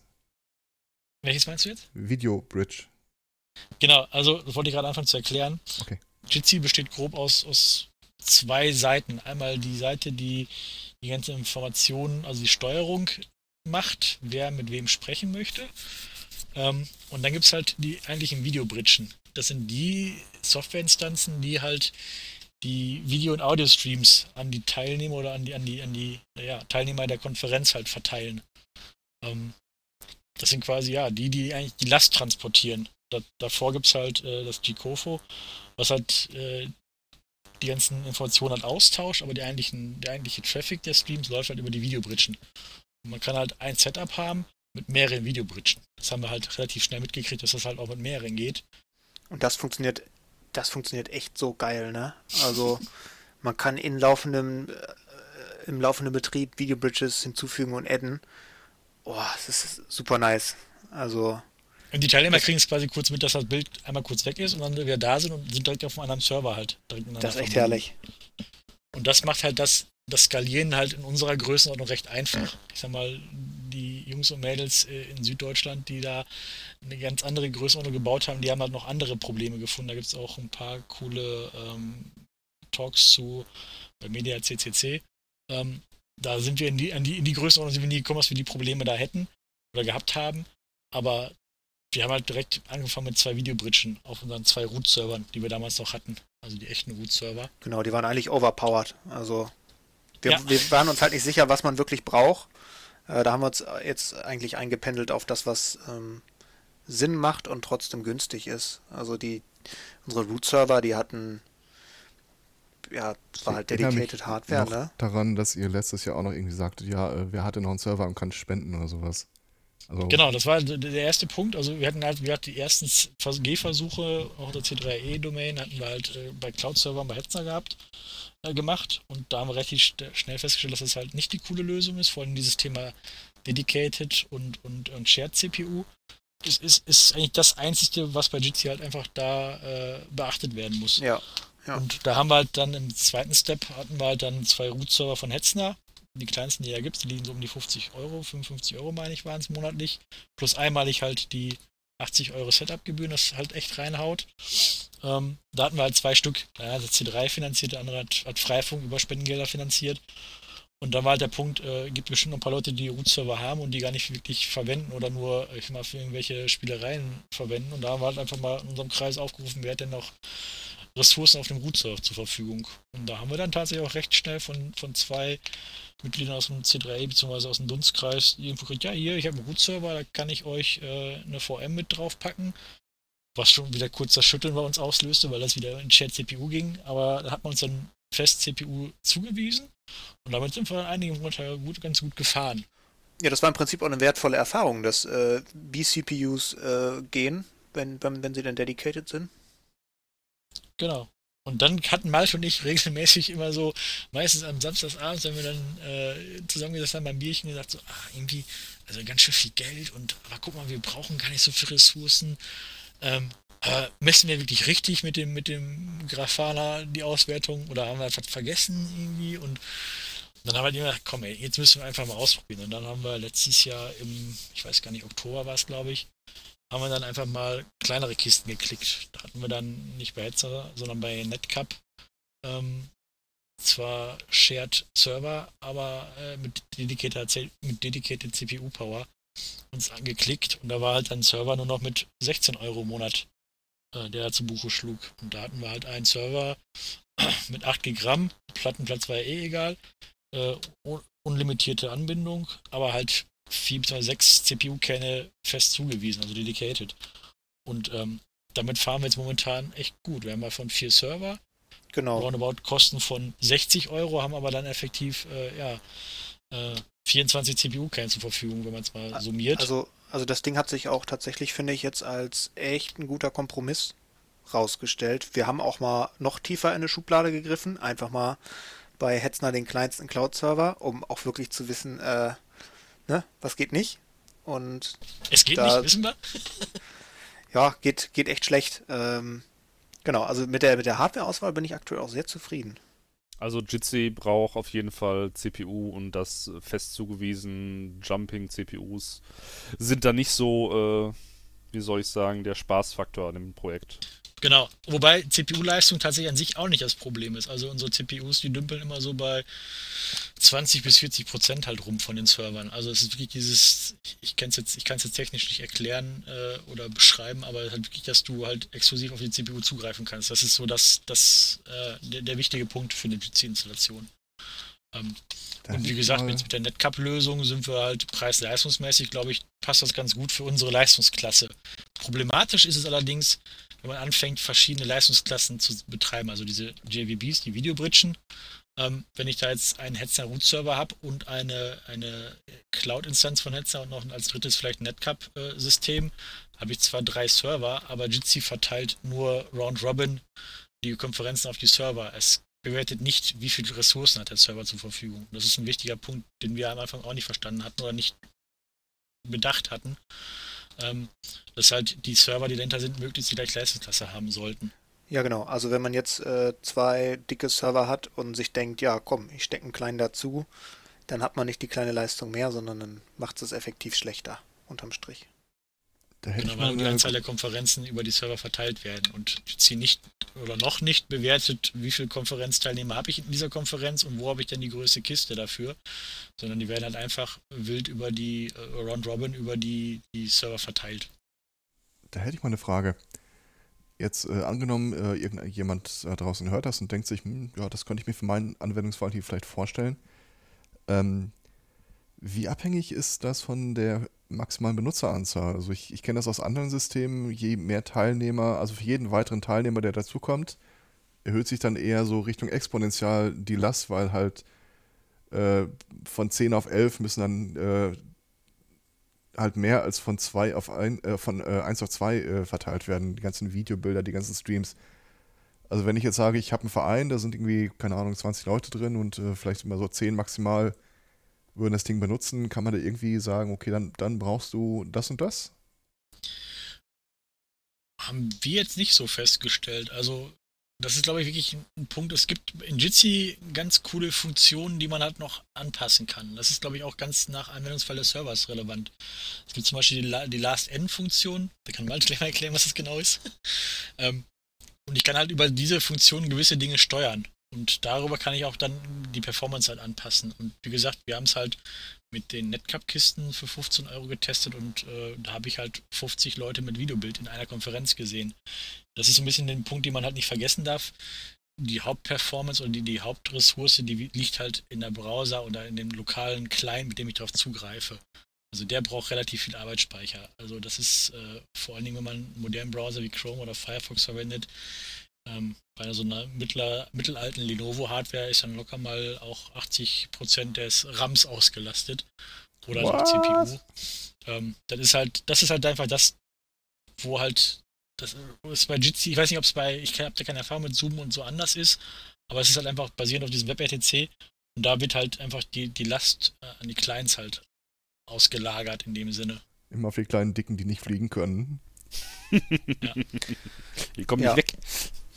[SPEAKER 5] Welches meinst du jetzt?
[SPEAKER 3] Videobridge.
[SPEAKER 5] Genau, also das wollte ich gerade anfangen zu erklären.
[SPEAKER 3] Okay.
[SPEAKER 5] Jitsi besteht grob aus, aus zwei Seiten. Einmal die Seite, die die ganze Informationen, also die Steuerung macht, wer mit wem sprechen möchte. Ähm, und dann gibt es halt die eigentlichen Videobridgen. Das sind die Softwareinstanzen, die halt die Video- und Audio-Streams an die Teilnehmer oder an die, an die, an die ja, Teilnehmer der Konferenz halt verteilen. Ähm, das sind quasi ja die, die eigentlich die Last transportieren da, davor gibt es halt äh, das GCOFO, was halt äh, die ganzen Informationen halt austauscht, aber die eigentlichen, der eigentliche Traffic der Streams läuft halt über die Videobridgen. Man kann halt ein Setup haben mit mehreren Videobridgen. Das haben wir halt relativ schnell mitgekriegt, dass das halt auch mit mehreren geht.
[SPEAKER 4] Und das funktioniert, das funktioniert echt so geil, ne? Also (laughs) man kann in laufendem, äh, im laufenden Betrieb Videobridges hinzufügen und adden. Boah, das ist super nice. Also
[SPEAKER 5] und die Teilnehmer kriegen es quasi kurz mit, dass das Bild einmal kurz weg ist und dann wieder da sind und sind direkt auf einem anderen Server halt.
[SPEAKER 4] das ist echt herrlich.
[SPEAKER 5] Und das macht halt das, das Skalieren halt in unserer Größenordnung recht einfach. Ich sag mal, die Jungs und Mädels äh, in Süddeutschland, die da eine ganz andere Größenordnung gebaut haben, die haben halt noch andere Probleme gefunden. Da gibt es auch ein paar coole ähm, Talks zu bei Media CCC. Ähm, da sind wir in die, in die, in die Größenordnung sind wir nie gekommen, dass wir die Probleme da hätten oder gehabt haben. Aber wir haben halt direkt angefangen mit zwei Videobridgen auf unseren zwei Root-Servern, die wir damals noch hatten. also die echten Root-Server.
[SPEAKER 4] Genau, die waren eigentlich overpowered. Also wir, ja. wir waren uns halt nicht sicher, was man wirklich braucht. Äh, da haben wir uns jetzt eigentlich eingependelt auf das, was ähm, Sinn macht und trotzdem günstig ist. Also die unsere Root-Server, die hatten ja, es war halt dedicated Hardware, ne?
[SPEAKER 3] Daran, dass ihr letztes Jahr auch noch irgendwie sagtet, ja, äh, wer hatte noch einen Server und kann spenden oder sowas.
[SPEAKER 5] Also genau, das war der erste Punkt. Also wir hatten halt, wir hatten die ersten Gehversuche, auch der C3E-Domain hatten wir halt äh, bei Cloud-Servern bei Hetzner gehabt, äh, gemacht. Und da haben wir relativ schnell festgestellt, dass das halt nicht die coole Lösung ist, vor allem dieses Thema Dedicated und, und, und Shared CPU. Ist, ist, ist eigentlich das Einzige, was bei Jitsi halt einfach da äh, beachtet werden muss.
[SPEAKER 4] Ja, ja.
[SPEAKER 5] Und da haben wir halt dann im zweiten Step hatten wir halt dann zwei Root-Server von Hetzner, die kleinsten, die ja gibt, die liegen so um die 50 Euro, 55 Euro meine ich waren es monatlich, plus einmalig halt die 80 Euro Setup-Gebühren, das halt echt reinhaut. Ähm, da hatten wir halt zwei Stück, ja, der C3 finanziert, der andere hat, hat Freifunk über Spendengelder finanziert. Und dann war halt der Punkt, äh, gibt bestimmt noch ein paar Leute, die Root-Server haben und die gar nicht wirklich verwenden oder nur, ich mal, für irgendwelche Spielereien verwenden. Und da haben wir halt einfach mal in unserem Kreis aufgerufen, wer hat denn noch Ressourcen auf dem Root-Server zur Verfügung. Und da haben wir dann tatsächlich auch recht schnell von, von zwei Mitgliedern aus dem C3E bzw. aus dem Dunstkreis Info kriegt, ja hier, ich habe einen Root-Server, da kann ich euch äh, eine VM mit draufpacken. Was schon wieder kurz das Schütteln bei uns auslöste, weil das wieder in Shared CPU ging. Aber da hat man uns dann fest CPU zugewiesen und damit sind wir einige Monate gut, ganz gut gefahren.
[SPEAKER 4] Ja, das war im Prinzip auch eine wertvolle Erfahrung, dass äh, B-CPUs äh, gehen, wenn, wenn, wenn sie dann dedicated sind.
[SPEAKER 5] Genau. Und dann hatten Malte und ich regelmäßig immer so, meistens am Samstagsabend, wenn wir dann äh, zusammengesessen haben beim Bierchen, gesagt so, ah, irgendwie, also ganz schön viel Geld und aber guck mal, wir brauchen gar nicht so viele Ressourcen. Ähm, aber messen wir wirklich richtig mit dem, mit dem Grafana die Auswertung oder haben wir etwas vergessen irgendwie? Und dann haben wir gedacht, komm ey, jetzt müssen wir einfach mal ausprobieren. Und dann haben wir letztes Jahr im, ich weiß gar nicht, Oktober war es, glaube ich, haben wir dann einfach mal kleinere Kisten geklickt. Da hatten wir dann nicht bei Hetzer, sondern bei Netcup ähm, zwar Shared Server, aber äh, mit, dedicated, mit dedicated CPU Power uns angeklickt und da war halt ein Server nur noch mit 16 Euro im Monat, äh, der zu Buche schlug. Und da hatten wir halt einen Server (clears throat) mit 8 Gramm, Plattenplatz war eh egal, äh, unlimitierte Anbindung, aber halt vier bzw. sechs CPU-Kerne fest zugewiesen, also dedicated. Und ähm, damit fahren wir jetzt momentan echt gut. Wir haben mal von vier Server,
[SPEAKER 4] genau.
[SPEAKER 5] roundabout Kosten von 60 Euro, haben aber dann effektiv äh, ja, äh, 24 CPU-Kerne zur Verfügung, wenn man es mal summiert.
[SPEAKER 4] Also, also das Ding hat sich auch tatsächlich, finde ich, jetzt als echt ein guter Kompromiss rausgestellt. Wir haben auch mal noch tiefer in eine Schublade gegriffen, einfach mal bei Hetzner den kleinsten Cloud-Server, um auch wirklich zu wissen, äh, ne, was geht nicht. Und
[SPEAKER 5] es geht da, nicht, wissen wir. (laughs)
[SPEAKER 4] ja, geht, geht echt schlecht. Ähm, genau, also mit der, mit der Hardware-Auswahl bin ich aktuell auch sehr zufrieden.
[SPEAKER 2] Also Jitsi braucht auf jeden Fall CPU und das fest zugewiesen. Jumping-CPUs sind da nicht so, äh, wie soll ich sagen, der Spaßfaktor an dem Projekt.
[SPEAKER 5] Genau. Wobei CPU-Leistung tatsächlich an sich auch nicht das Problem ist. Also unsere CPUs, die dümpeln immer so bei 20 bis 40 Prozent halt rum von den Servern. Also es ist wirklich dieses, ich kann es jetzt, ich kann es jetzt technisch nicht erklären äh, oder beschreiben, aber halt wirklich, dass du halt exklusiv auf die CPU zugreifen kannst. Das ist so das, das äh, der, der wichtige Punkt für eine PC-Installation. Ähm, und wie gesagt, mit, mit der Netcup-Lösung sind wir halt preis-leistungsmäßig, glaube ich, passt das ganz gut für unsere Leistungsklasse. Problematisch ist es allerdings, wenn man anfängt, verschiedene Leistungsklassen zu betreiben, also diese JVBs, die Videobridgen. Ähm, wenn ich da jetzt einen Hetzner Root Server habe und eine, eine Cloud-Instanz von Hetzner und noch als drittes vielleicht ein Netcup-System, habe ich zwar drei Server, aber Jitsi verteilt nur Round Robin die Konferenzen auf die Server. Es bewertet nicht, wie viele Ressourcen hat der Server zur Verfügung. Das ist ein wichtiger Punkt, den wir am Anfang auch nicht verstanden hatten oder nicht bedacht hatten ähm, dass halt die Server, die dahinter sind, möglichst die gleiche Leistungsklasse haben sollten.
[SPEAKER 4] Ja, genau. Also wenn man jetzt äh, zwei dicke Server hat und sich denkt, ja, komm, ich stecke einen kleinen dazu, dann hat man nicht die kleine Leistung mehr, sondern dann macht es effektiv schlechter, unterm Strich.
[SPEAKER 5] Da hätte genau, weil die Anzahl der Konferenzen über die Server verteilt werden und sie nicht oder noch nicht bewertet, wie viele Konferenzteilnehmer habe ich in dieser Konferenz und wo habe ich denn die größte Kiste dafür, sondern die werden halt einfach wild über die äh, Round Robin über die, die Server verteilt.
[SPEAKER 3] Da hätte ich mal eine Frage. Jetzt äh, angenommen, äh, irgendjemand da draußen hört das und denkt sich, hm, ja, das könnte ich mir für meinen Anwendungsfall hier vielleicht vorstellen. Ähm, wie abhängig ist das von der maximalen Benutzeranzahl? Also ich, ich kenne das aus anderen Systemen, je mehr Teilnehmer, also für jeden weiteren Teilnehmer, der dazukommt, erhöht sich dann eher so Richtung exponentiell die Last, weil halt äh, von 10 auf 11 müssen dann äh, halt mehr als von zwei auf ein, äh, von äh, 1 auf 2 äh, verteilt werden, die ganzen Videobilder, die ganzen Streams. Also wenn ich jetzt sage, ich habe einen Verein, da sind irgendwie, keine Ahnung, 20 Leute drin und äh, vielleicht immer so 10 maximal würden das Ding benutzen, kann man da irgendwie sagen, okay, dann, dann brauchst du das und das?
[SPEAKER 5] Haben wir jetzt nicht so festgestellt. Also das ist, glaube ich, wirklich ein Punkt. Es gibt in Jitsi ganz coole Funktionen, die man halt noch anpassen kann. Das ist, glaube ich, auch ganz nach Anwendungsfall des Servers relevant. Es gibt zum Beispiel die, die Last-End-Funktion. Da kann Malte (laughs) gleich mal erklären, was das genau ist. (laughs) ähm, und ich kann halt über diese Funktion gewisse Dinge steuern. Und darüber kann ich auch dann die Performance halt anpassen. Und wie gesagt, wir haben es halt mit den Netcup-Kisten für 15 Euro getestet und äh, da habe ich halt 50 Leute mit Videobild in einer Konferenz gesehen. Das ist so ein bisschen den Punkt, den man halt nicht vergessen darf. Die Hauptperformance oder die, die Hauptressource, die liegt halt in der Browser oder in dem lokalen Client, mit dem ich darauf zugreife. Also der braucht relativ viel Arbeitsspeicher. Also das ist äh, vor allen Dingen, wenn man einen modernen Browser wie Chrome oder Firefox verwendet, ähm, bei so einer mittler, mittelalten Lenovo-Hardware ist dann locker mal auch 80% des RAMs ausgelastet. Oder What? so CPU. Ähm, das ist halt, das ist halt einfach das, wo halt, das ist bei Jitsi, ich weiß nicht, ob es bei, ich habe da keine Erfahrung mit Zoom und so anders ist, aber es ist halt einfach basierend auf diesem WebRTC und da wird halt einfach die, die Last äh, an die Clients halt ausgelagert in dem Sinne.
[SPEAKER 3] Immer auf die kleinen Dicken, die nicht fliegen können. (laughs)
[SPEAKER 2] ja. Die kommen ja. nicht weg.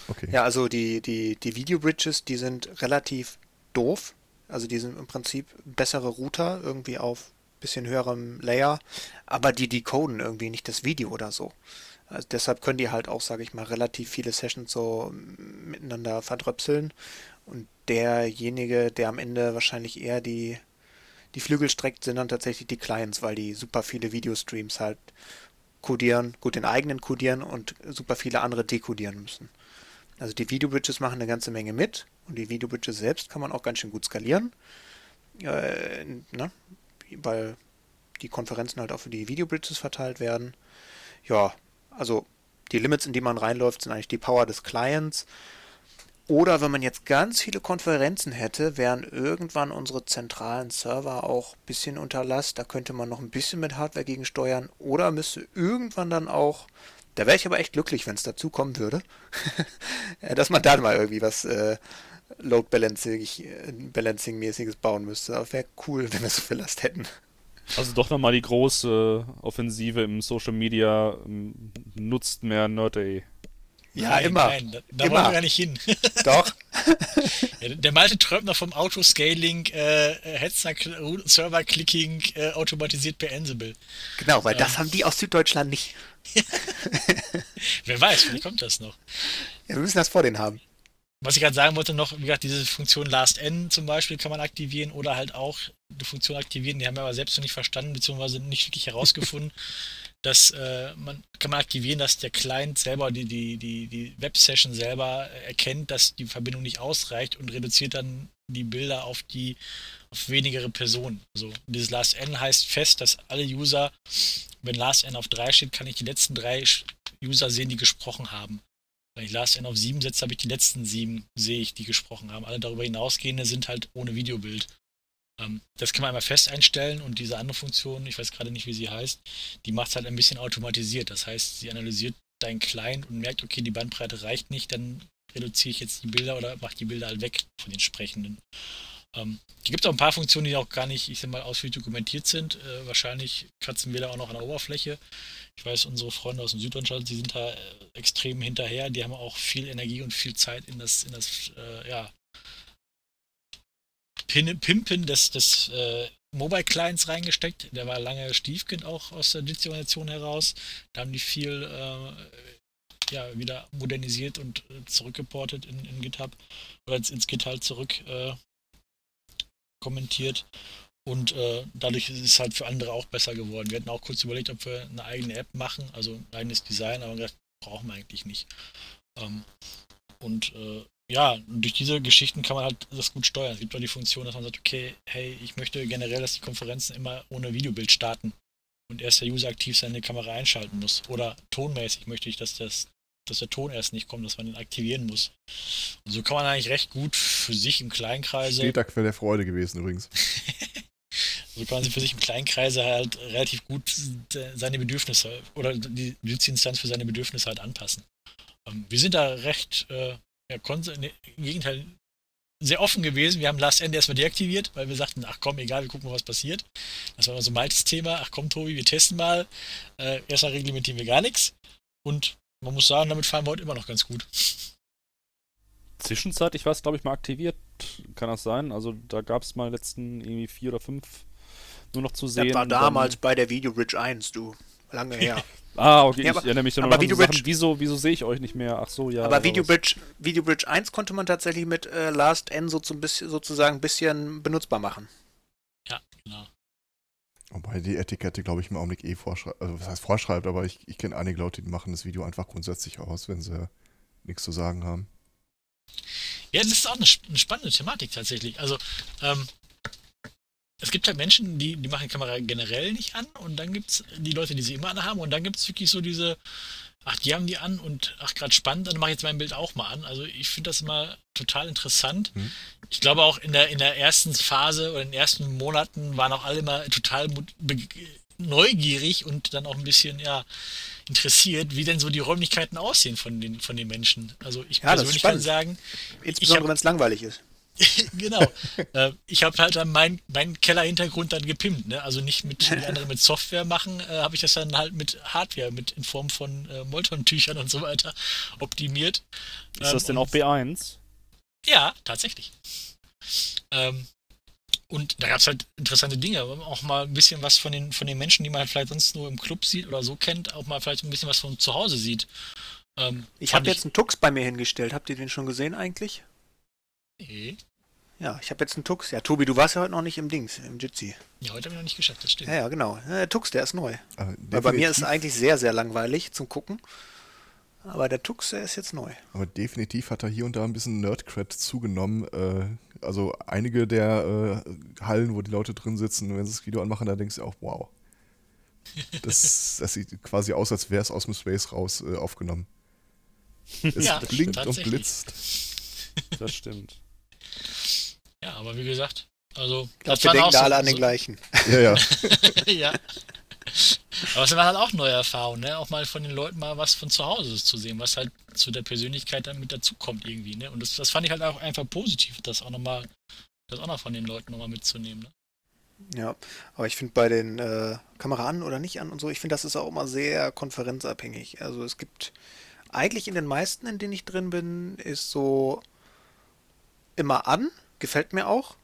[SPEAKER 4] Okay. Ja, also die, die, die Video-Bridges, die sind relativ doof. Also die sind im Prinzip bessere Router, irgendwie auf bisschen höherem Layer, aber die decoden irgendwie nicht das Video oder so. Also deshalb können die halt auch, sage ich mal, relativ viele Sessions so miteinander verdröpseln. Und derjenige, der am Ende wahrscheinlich eher die, die Flügel streckt, sind dann tatsächlich die Clients, weil die super viele Videostreams halt codieren, gut den eigenen codieren und super viele andere dekodieren müssen. Also die Video-Bridges machen eine ganze Menge mit und die Video-Bridges selbst kann man auch ganz schön gut skalieren, äh, ne? weil die Konferenzen halt auch für die Video-Bridges verteilt werden. Ja, also die Limits, in die man reinläuft, sind eigentlich die Power des Clients. Oder wenn man jetzt ganz viele Konferenzen hätte, wären irgendwann unsere zentralen Server auch ein bisschen unter Last. Da könnte man noch ein bisschen mit Hardware gegensteuern. Oder müsste irgendwann dann auch da wäre ich aber echt glücklich, wenn es dazu kommen würde, (laughs) dass man da mal irgendwie was äh, Load Balancing, Balancing mäßiges bauen müsste. Aber wäre cool, wenn wir so viel Last hätten.
[SPEAKER 2] Also doch nochmal die große Offensive im Social Media ähm, nutzt mehr Nerd.de.
[SPEAKER 4] Ja, nein, immer. Nein,
[SPEAKER 5] da, da immer. wollen wir gar nicht hin. (laughs)
[SPEAKER 4] Doch. (laughs)
[SPEAKER 5] der Malte träumt noch vom Autoscaling, äh, Hetzner Server Clicking äh, automatisiert per Ansible.
[SPEAKER 4] Genau, weil ähm, das haben die aus Süddeutschland nicht. (laughs)
[SPEAKER 5] Wer weiß, vielleicht kommt das noch.
[SPEAKER 4] Ja, wir müssen das vor denen haben.
[SPEAKER 5] Was ich gerade sagen wollte noch, wie gesagt, diese Funktion Last N zum Beispiel kann man aktivieren oder halt auch eine Funktion aktivieren, die haben wir aber selbst noch nicht verstanden, beziehungsweise nicht wirklich herausgefunden. (laughs) dass äh, man kann man aktivieren, dass der Client selber, die, die, die, die Web-Session selber erkennt, dass die Verbindung nicht ausreicht und reduziert dann die Bilder auf die auf wenigere Personen. Also dieses Last N heißt fest, dass alle User, wenn Last N auf 3 steht, kann ich die letzten drei User sehen, die gesprochen haben. Wenn ich Last N auf 7 setze, habe ich die letzten sieben, sehe ich, die gesprochen haben. Alle darüber hinausgehende sind halt ohne Videobild. Ähm, das kann man einmal fest einstellen und diese andere Funktion, ich weiß gerade nicht, wie sie heißt, die macht es halt ein bisschen automatisiert. Das heißt, sie analysiert deinen Client und merkt, okay, die Bandbreite reicht nicht, dann reduziere ich jetzt die Bilder oder mache die Bilder halt weg von den sprechenden. Ähm, die gibt auch ein paar Funktionen, die auch gar nicht, ich sag mal, ausführlich dokumentiert sind. Äh, wahrscheinlich kratzen wir da auch noch an der Oberfläche. Ich weiß, unsere Freunde aus dem Süddeutschland, die sind da äh, extrem hinterher. Die haben auch viel Energie und viel Zeit in das, in das äh, ja, Pimpen des, des äh, Mobile Clients reingesteckt. Der war lange Stiefkind auch aus der Distribution heraus. Da haben die viel äh, ja, wieder modernisiert und äh, zurückgeportet in, in GitHub oder ins, ins GitHub zurück äh, kommentiert. Und äh, dadurch ist es halt für andere auch besser geworden. Wir hatten auch kurz überlegt, ob wir eine eigene App machen, also ein eigenes Design, aber gesagt, brauchen wir eigentlich nicht. Ähm, und äh, ja, durch diese Geschichten kann man halt das gut steuern. Es gibt auch die Funktion, dass man sagt, okay, hey, ich möchte generell, dass die Konferenzen immer ohne Videobild starten und erst der User aktiv seine Kamera einschalten muss. Oder tonmäßig möchte ich, dass das dass der Ton erst nicht kommt, dass man ihn aktivieren muss. Und so kann man eigentlich recht gut für sich im Kleinkreise.
[SPEAKER 3] Steht da Quelle der Freude gewesen übrigens. (laughs)
[SPEAKER 5] so kann man sich für sich im Kleinkreise halt relativ gut seine Bedürfnisse oder die Nutzinstanz für seine Bedürfnisse halt anpassen. Ähm, wir sind da recht, äh, ja, ne, im Gegenteil, sehr offen gewesen. Wir haben Last End erstmal deaktiviert, weil wir sagten, ach komm, egal, wir gucken mal, was passiert. Das war so ein altes Thema. Ach komm, Tobi, wir testen mal. Äh, erstmal reglementieren wir gar nichts. Und man muss sagen, damit fahren wir heute immer noch ganz gut.
[SPEAKER 2] Zwischenzeitlich war es, glaube ich, mal aktiviert. Kann das sein? Also da gab es mal letzten irgendwie vier oder fünf nur noch zu sehen. Das
[SPEAKER 4] war damals bei der Video Bridge 1, du. Lange her. (laughs)
[SPEAKER 2] ah, okay, ja, aber, ich erinnere mich dann noch Video Bridge, Sachen. Wieso, wieso sehe ich euch nicht mehr? Ach so, ja.
[SPEAKER 4] Aber Video Bridge, Video Bridge 1 konnte man tatsächlich mit äh, Last N so zum bisschen, sozusagen ein bisschen benutzbar machen.
[SPEAKER 5] Ja, genau.
[SPEAKER 3] Wobei die Etikette, glaube ich, im Augenblick eh vorschreibt, also was heißt vorschreibt, aber ich, ich kenne einige Leute, die machen das Video einfach grundsätzlich aus, wenn sie nichts zu sagen haben.
[SPEAKER 5] Ja, das ist auch eine, eine spannende Thematik tatsächlich. Also, ähm, es gibt halt Menschen, die, die machen die Kamera generell nicht an und dann gibt es die Leute, die sie immer anhaben und dann gibt es wirklich so diese, ach, die haben die an und ach, gerade spannend, dann mache ich jetzt mein Bild auch mal an. Also ich finde das immer total interessant. Mhm. Ich glaube auch in der, in der ersten Phase oder in den ersten Monaten waren auch alle immer total neugierig und dann auch ein bisschen, ja, interessiert, wie denn so die Räumlichkeiten aussehen von den, von den Menschen. Also ich
[SPEAKER 4] ja, persönlich kann sagen, insbesondere wenn es langweilig ist. (laughs)
[SPEAKER 5] genau. äh, ich habe halt dann meinen mein Kellerhintergrund dann gepimpt. Ne? Also nicht mit wie andere mit Software machen, äh, habe ich das dann halt mit Hardware, mit in Form von äh, Molton-Tüchern und so weiter optimiert.
[SPEAKER 2] Ist das ähm, denn auch B1?
[SPEAKER 5] Ja, tatsächlich. Ähm, und da gab es halt interessante Dinge. Auch mal ein bisschen was von den, von den Menschen, die man halt vielleicht sonst nur im Club sieht oder so kennt, auch mal vielleicht ein bisschen was von zu Hause sieht.
[SPEAKER 4] Ähm, ich habe jetzt einen Tux bei mir hingestellt. Habt ihr den schon gesehen eigentlich?
[SPEAKER 5] Nee.
[SPEAKER 4] Ja, ich habe jetzt einen Tux. Ja, Tobi, du warst ja heute noch nicht im Dings, im Jitsi.
[SPEAKER 5] Ja, heute habe ich noch nicht geschafft, das stimmt.
[SPEAKER 4] Ja, ja, genau. Der Tux, der ist neu. Weil bei mir ist es eigentlich sehr, sehr langweilig zum Gucken. Aber der Tux, der ist jetzt neu.
[SPEAKER 3] Aber definitiv hat er hier und da ein bisschen Nerdcred zugenommen. Äh, also einige der äh, Hallen, wo die Leute drin sitzen, wenn sie das Video anmachen, da denkst du auch, wow. Das, (laughs) das sieht quasi aus, als wäre es aus dem Space raus äh, aufgenommen. (laughs) Es ja, blinkt und blitzt. (laughs)
[SPEAKER 2] Das stimmt.
[SPEAKER 5] Ja, aber wie gesagt, also.
[SPEAKER 4] Ich glaube, wir denken da alle an den gleichen.
[SPEAKER 3] Ja, ja. (laughs)
[SPEAKER 5] ja. Aber es waren halt auch neue Erfahrungen, ne? Auch mal von den Leuten mal was von zu Hause zu sehen, was halt zu der Persönlichkeit dann mit dazukommt irgendwie, ne? Und das, das fand ich halt auch einfach positiv, das auch nochmal, das auch noch von den Leuten nochmal mitzunehmen, ne?
[SPEAKER 4] Ja, aber ich finde bei den äh, Kamera an oder nicht an und so, ich finde, das ist auch immer sehr konferenzabhängig. Also es gibt eigentlich in den meisten, in denen ich drin bin, ist so immer an, gefällt mir auch.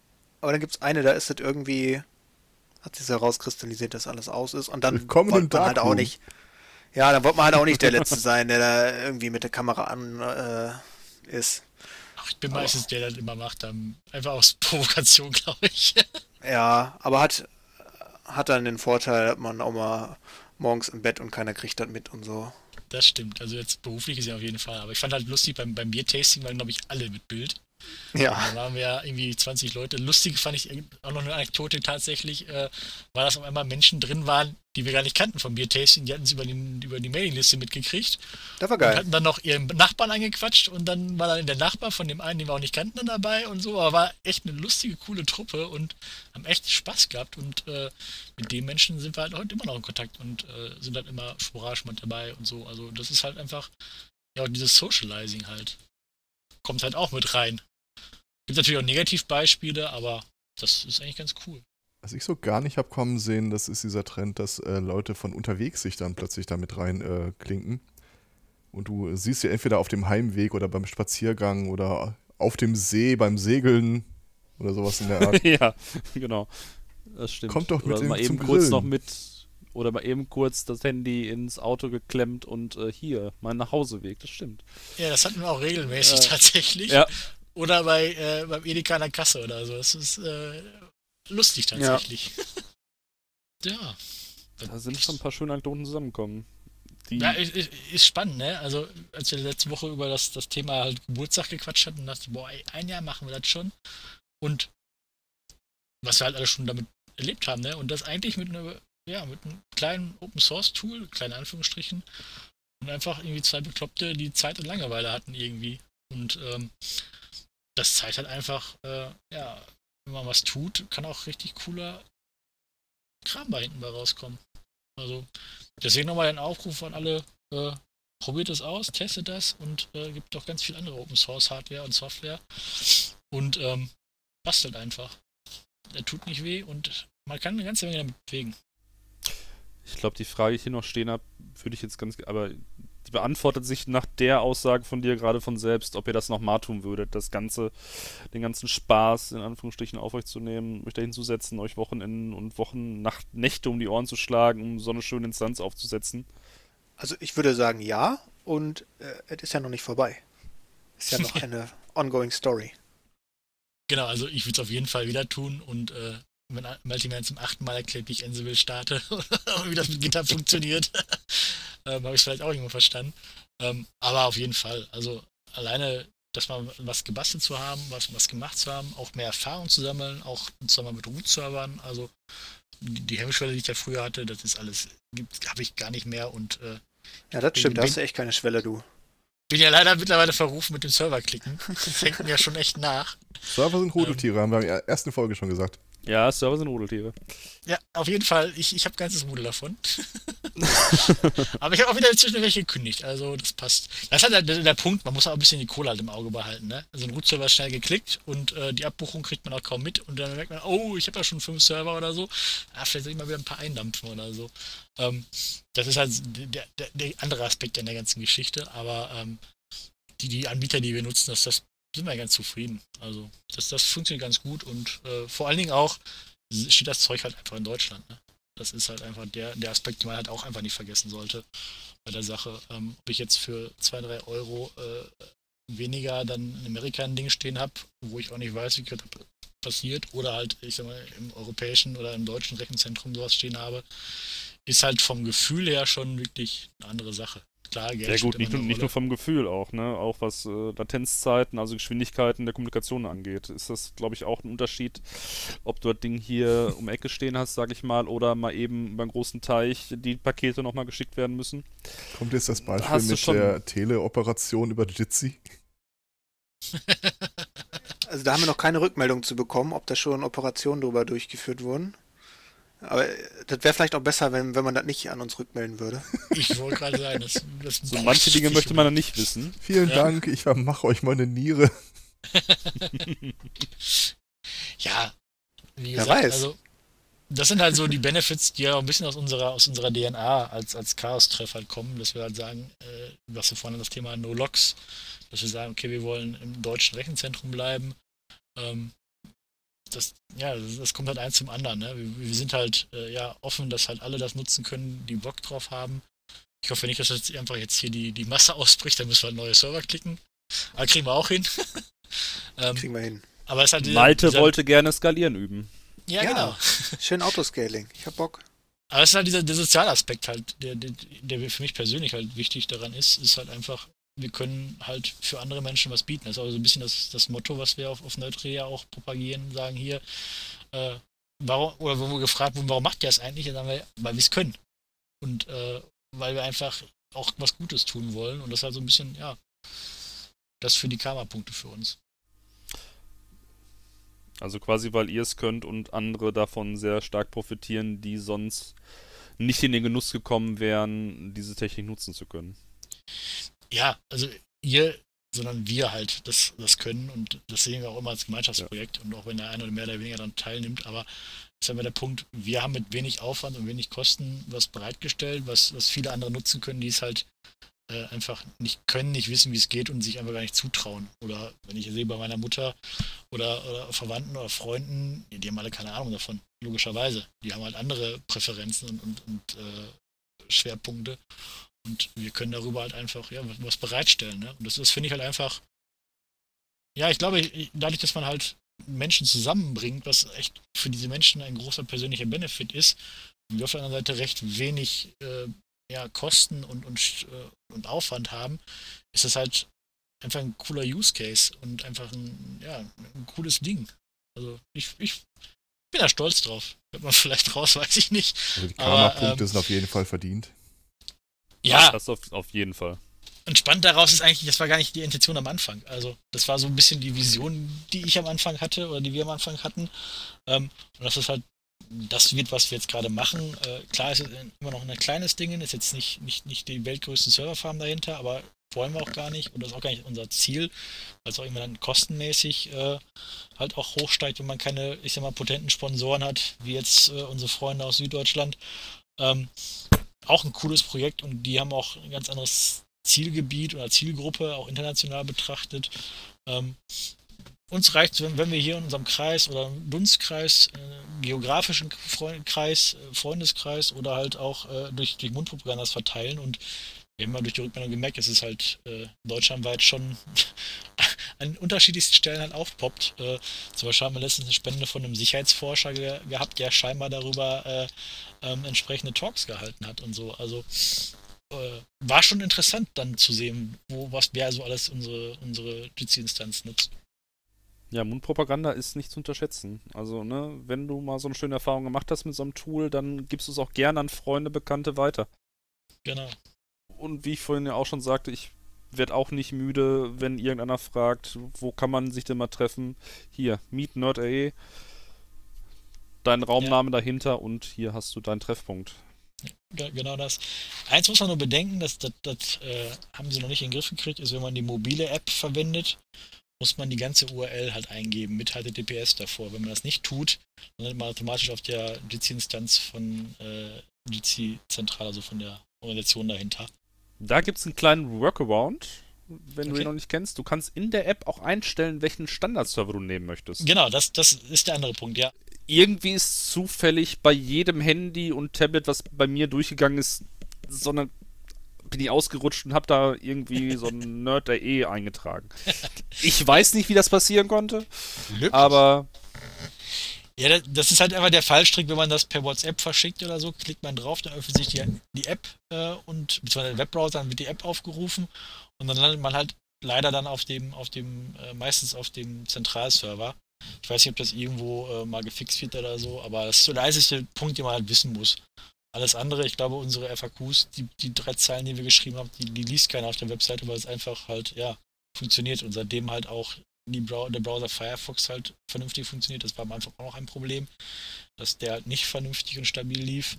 [SPEAKER 4] Aber dann gibt es eine, da ist es irgendwie, hat sich herauskristallisiert, dass alles aus ist. Und dann (laughs)
[SPEAKER 3] wollte man halt
[SPEAKER 4] auch nicht. Ja, dann wollte man halt auch nicht der Letzte (laughs) sein, der da irgendwie mit der Kamera an äh, ist.
[SPEAKER 5] Ach, ich bin aber, meistens der, der das immer macht, dann einfach aus (laughs) Provokation, glaube ich.
[SPEAKER 4] ja, aber hat, hat dann den Vorteil, dass man auch mal morgens im Bett und keiner kriegt das mit und so.
[SPEAKER 5] Das stimmt. Also jetzt beruflich ist ja auf jeden Fall. Aber ich fand halt lustig, beim, beim Bier-Tasting waren, glaube ich, alle mit Bild.
[SPEAKER 4] Ja.
[SPEAKER 5] Da waren wir ja irgendwie 20 Leute. Lustig fand ich auch noch eine Anekdote tatsächlich, äh, weil das auf einmal Menschen drin waren, die wir gar nicht kannten vom Biertasting. Die hatten es über, über die Mailingliste mitgekriegt.
[SPEAKER 4] Das war geil.
[SPEAKER 5] Und hatten dann noch ihren Nachbarn angequatscht und dann war dann der Nachbar von dem einen, den wir auch nicht kannten, dann dabei und so. Aber war echt eine lustige, coole Truppe und haben echt Spaß gehabt. Und äh, mit den Menschen sind wir halt heute immer noch in Kontakt und äh, sind halt immer sporadisch mit dabei und so. Also das ist halt einfach, ja, dieses Socializing halt. Kommt halt auch mit rein. Gibt natürlich auch Negativbeispiele, aber das ist eigentlich ganz cool.
[SPEAKER 3] Was ich so gar nicht habe kommen sehen, das ist dieser Trend, dass äh, Leute von unterwegs sich dann plötzlich damit rein äh, klinken. Und du siehst ja entweder auf dem Heimweg oder beim Spaziergang oder auf dem See beim Segeln oder sowas in der Art. (laughs)
[SPEAKER 2] ja, genau. Das stimmt.
[SPEAKER 3] Kommt doch mit
[SPEAKER 2] oder mal eben kurz Grillen. noch mit oder mal eben kurz das Handy ins Auto geklemmt und äh, hier, mein Nachhauseweg, das stimmt.
[SPEAKER 5] Ja, das hatten wir auch regelmäßig äh, tatsächlich.
[SPEAKER 2] Ja.
[SPEAKER 5] Oder bei, äh, beim Edeka an der Kasse oder so. Das ist äh, lustig tatsächlich. Ja. (laughs) ja.
[SPEAKER 2] Da sind schon ein paar schöne Anekdoten zusammengekommen.
[SPEAKER 5] Ja, ist, ist, spannend, ne? Also, als wir letzte Woche über das, das Thema halt Geburtstag gequatscht hatten, dachte ich, boah, ey, ein Jahr machen wir das schon. Und was wir halt alle schon damit erlebt haben, ne? Und das eigentlich mit einer, ja, mit einem kleinen Open Source Tool, kleine Anführungsstrichen, und einfach irgendwie zwei Bekloppte, die Zeit und Langeweile hatten irgendwie. Und ähm, das zeigt halt einfach, äh, ja, wenn man was tut, kann auch richtig cooler Kram bei hinten bei rauskommen. Also deswegen nochmal ein Aufruf an alle, äh, probiert es aus, testet das und äh, gibt doch ganz viel andere Open Source Hardware und Software und ähm, bastelt einfach. Der tut nicht weh und man kann eine ganze Menge damit bewegen.
[SPEAKER 2] Ich glaube, die Frage, die ich hier noch stehen habe, würde ich jetzt ganz, aber beantwortet sich nach der Aussage von dir gerade von selbst, ob ihr das nochmal tun würdet, das Ganze, den ganzen Spaß in Anführungsstrichen auf euch zu nehmen, euch dahin zu setzen, euch Wochenenden und Wochen, Nacht, Nächte um die Ohren zu schlagen, um so eine schöne Instanz aufzusetzen.
[SPEAKER 4] Also ich würde sagen ja und äh, es ist ja noch nicht vorbei. Ist ja noch (laughs) eine ongoing Story.
[SPEAKER 5] Genau, also ich würde es auf jeden Fall wieder tun und äh, wenn Multiman zum achten Mal erklärt, wie ich Ansible starte (laughs) und wie das mit GitHub funktioniert, ähm, habe ich es vielleicht auch irgendwo verstanden. Ähm, aber auf jeden Fall, also alleine, dass man was gebastelt zu haben, was, was gemacht zu haben, auch mehr Erfahrung zu sammeln, auch zusammen mit Root-Servern, also die, die Hemmschwelle, die ich ja früher hatte, das ist alles, habe ich gar nicht mehr und äh,
[SPEAKER 4] Ja, das stimmt, da hast du echt keine Schwelle, du
[SPEAKER 5] bin ja leider mittlerweile verrufen mit dem Server klicken. Das hängt mir ja schon echt nach.
[SPEAKER 3] Server sind Rudeltiere, ähm, haben wir in der ersten Folge schon gesagt.
[SPEAKER 2] Ja, Server sind Rudeltiere.
[SPEAKER 5] Ja, auf jeden Fall. Ich, ich habe ganzes Rudel davon. (laughs) Aber ich habe auch wieder inzwischen welche gekündigt. Also das passt. Das ist halt der, der, Punkt, man muss auch ein bisschen die Kohle halt im Auge behalten. Ne? Also ein Root-Server ist schnell geklickt und äh, die Abbuchung kriegt man auch kaum mit. Und dann merkt man, oh, ich habe ja schon fünf Server oder so. Ah, vielleicht soll ich mal wieder ein paar eindampfen oder so. Ähm, das ist halt der, der, der, andere Aspekt an der ganzen Geschichte. Aber ähm, die, die Anbieter, die wir nutzen, das, das sind wir ganz zufrieden. Also das, das funktioniert ganz gut und äh, vor allen Dingen auch steht das Zeug halt einfach in Deutschland. Ne? Das ist halt einfach der, der Aspekt, den man halt auch einfach nicht vergessen sollte bei der Sache. Ähm, ob ich jetzt für 2, 3 Euro äh, weniger dann in Amerika ein Ding stehen habe, wo ich auch nicht weiß, wie das passiert, oder halt, ich sag mal, im europäischen oder im deutschen Rechenzentrum sowas stehen habe, ist halt vom Gefühl her schon wirklich eine andere Sache
[SPEAKER 2] klar, Geld Sehr gut, nicht, nur, nicht nur vom Gefühl auch, ne? Auch was äh, Latenzzeiten, also Geschwindigkeiten der Kommunikation angeht, ist das, glaube ich, auch ein Unterschied, ob du das Ding hier (laughs) um Ecke stehen hast, sage ich mal, oder mal eben über einen großen Teich die Pakete nochmal geschickt werden müssen.
[SPEAKER 3] Kommt jetzt das Beispiel hast mit der Teleoperation über Jitsi? (laughs)
[SPEAKER 4] also da haben wir noch keine Rückmeldung zu bekommen, ob da schon Operationen drüber durchgeführt wurden. Aber das wäre vielleicht auch besser, wenn, wenn man das nicht an uns rückmelden würde. (laughs)
[SPEAKER 5] Ich wollte gerade sagen, das, das
[SPEAKER 2] so manche Dinge möchte man dann nicht wissen.
[SPEAKER 3] Vielen ja. Dank, ich vermache euch meine Niere. (laughs)
[SPEAKER 5] ja, wie gesagt, Wer weiß. also das sind halt so die Benefits, die ja auch ein bisschen aus unserer, aus unserer DNA als, als Chaos-Treff halt kommen, dass wir halt sagen, äh, was wir vorhin das Thema No-Logs, dass wir sagen, okay, wir wollen im deutschen Rechenzentrum bleiben. Ähm, das, ja, das, kommt halt eins zum anderen. Ne? Wir, wir, sind halt äh, ja offen, dass halt alle das nutzen können, die Bock drauf haben. Ich hoffe nicht, dass jetzt einfach jetzt hier die, die Masse (laughs) ausbricht, dann müssen wir neue Server klicken. Aber kriegen wir auch hin. (laughs)
[SPEAKER 4] ähm, kriegen wir hin.
[SPEAKER 2] Aber es halt dieser, Malte dieser, wollte gerne skalieren üben.
[SPEAKER 5] Ja, ja genau. (laughs)
[SPEAKER 4] Schön Autoscaling. Ich hab Bock.
[SPEAKER 5] Aber es ist halt dieser der Sozialaspekt halt, der, der, der für mich persönlich halt wichtig daran ist, ist halt einfach, wir können halt für andere Menschen was bieten. Das ist auch so ein bisschen das, das Motto, was wir auf, auf Neutria auch propagieren, sagen hier, äh, warum, oder wo wir gefragt wurden, warum macht ihr das eigentlich? Dann sagen wir, weil wir es können. Und äh, weil wir einfach auch was Gutes tun wollen. Und das ist halt so ein bisschen, ja, das für die Karma-Punkte für uns.
[SPEAKER 2] Also quasi, weil ihr es könnt und andere davon sehr stark profitieren, die sonst nicht in den Genuss gekommen wären, diese Technik nutzen zu können
[SPEAKER 5] ja, also ihr, sondern wir halt das, das können und das sehen wir auch immer als Gemeinschaftsprojekt ja. und auch wenn der eine oder mehr oder weniger daran teilnimmt, aber ist aber der Punkt, wir haben mit wenig Aufwand und wenig Kosten was bereitgestellt, was, was viele andere nutzen können, die es halt äh, einfach nicht können, nicht wissen, wie es geht und sich einfach gar nicht zutrauen. Oder wenn ich sehe bei meiner Mutter oder, oder Verwandten oder Freunden, die haben alle keine Ahnung davon, logischerweise. Die haben halt andere Präferenzen und, und, und äh, Schwerpunkte. Und wir können darüber halt einfach ja, was bereitstellen. Ne? Und das, das finde ich halt einfach, ja, ich glaube, dadurch, dass man halt Menschen zusammenbringt, was echt für diese Menschen ein großer persönlicher Benefit ist, und wir auf der anderen Seite recht wenig äh, ja, Kosten und, und, äh, und Aufwand haben, ist das halt einfach ein cooler Use Case und einfach ein, ja, ein cooles Ding. Also ich, ich bin da stolz drauf. Hört man (laughs) vielleicht raus, weiß ich nicht.
[SPEAKER 3] Also die Karma-Punkte ähm, sind auf jeden Fall verdient.
[SPEAKER 2] Ja. Das auf, auf jeden Fall.
[SPEAKER 5] Und spannend daraus ist eigentlich, das war gar nicht die Intention am Anfang. Also, das war so ein bisschen die Vision, die ich am Anfang hatte oder die wir am Anfang hatten. Ähm, und das ist halt, das wird, was wir jetzt gerade machen. Äh, klar, ist es immer noch ein kleines Ding, ist jetzt nicht, nicht, nicht die weltgrößte Serverfarm dahinter, aber wollen wir auch gar nicht und das ist auch gar nicht unser Ziel, weil es auch immer dann kostenmäßig äh, halt auch hochsteigt, wenn man keine, ich sag mal, potenten Sponsoren hat, wie jetzt äh, unsere Freunde aus Süddeutschland. Ähm, auch ein cooles Projekt und die haben auch ein ganz anderes Zielgebiet oder Zielgruppe, auch international betrachtet. Ähm, uns reicht wenn, wenn, wir hier in unserem Kreis oder Dunstkreis, äh, geografischen Freund Kreis, äh, Freundeskreis oder halt auch äh, durch, durch Mundpropagandas verteilen und wir haben mal durch die Rückmeldung gemerkt, dass es halt äh, deutschlandweit schon (laughs) an unterschiedlichsten Stellen halt aufpoppt. Äh, zum Beispiel haben wir letztens eine Spende von einem Sicherheitsforscher ge gehabt, der scheinbar darüber äh, ähm, entsprechende Talks gehalten hat und so. Also äh, war schon interessant dann zu sehen, wo was wer so alles unsere, unsere Jitsi-Instanz nutzt.
[SPEAKER 2] Ja, Mundpropaganda ist nicht zu unterschätzen. Also, ne, wenn du mal so eine schöne Erfahrung gemacht hast mit so einem Tool, dann gibst du es auch gerne an Freunde, Bekannte weiter.
[SPEAKER 5] Genau.
[SPEAKER 2] Und wie ich vorhin ja auch schon sagte, ich werde auch nicht müde, wenn irgendeiner fragt, wo kann man sich denn mal treffen? Hier, Meet Nerd.de, dein Raumname ja. dahinter und hier hast du deinen Treffpunkt.
[SPEAKER 5] Genau das. Eins muss man nur bedenken, dass das, das äh, haben sie noch nicht in den Griff gekriegt, ist, wenn man die mobile App verwendet, muss man die ganze URL halt eingeben mit HTTPS davor. Wenn man das nicht tut, dann landet man automatisch auf der Jitsi-Instanz von äh, Jitsi Zentral, also von der Organisation dahinter.
[SPEAKER 2] Da gibt es einen kleinen Workaround, wenn okay. du ihn noch nicht kennst. Du kannst in der App auch einstellen, welchen Standardserver du nehmen möchtest.
[SPEAKER 5] Genau, das, das ist der andere Punkt, ja
[SPEAKER 2] irgendwie ist zufällig bei jedem Handy und Tablet, was bei mir durchgegangen ist, sondern bin ich ausgerutscht und habe da irgendwie so ein (laughs) Nerd.de eingetragen. Ich weiß nicht, wie das passieren konnte, aber
[SPEAKER 5] ja, das ist halt einfach der Fallstrick, wenn man das per WhatsApp verschickt oder so, klickt man drauf, dann öffnet sich die, die App äh, und beziehungsweise der Webbrowser, dann wird die App aufgerufen und dann landet man halt leider dann auf dem, auf dem, äh, meistens auf dem Zentralserver. Ich weiß nicht, ob das irgendwo äh, mal gefixt wird oder so, aber das ist so der einzige Punkt, den man halt wissen muss. Alles andere, ich glaube, unsere FAQs, die, die drei Zeilen, die wir geschrieben haben, die, die liest keiner auf der Webseite, weil es einfach halt, ja, funktioniert und seitdem halt auch Brau der Browser Firefox halt vernünftig funktioniert. Das war am Anfang auch noch ein Problem, dass der halt nicht vernünftig und stabil lief.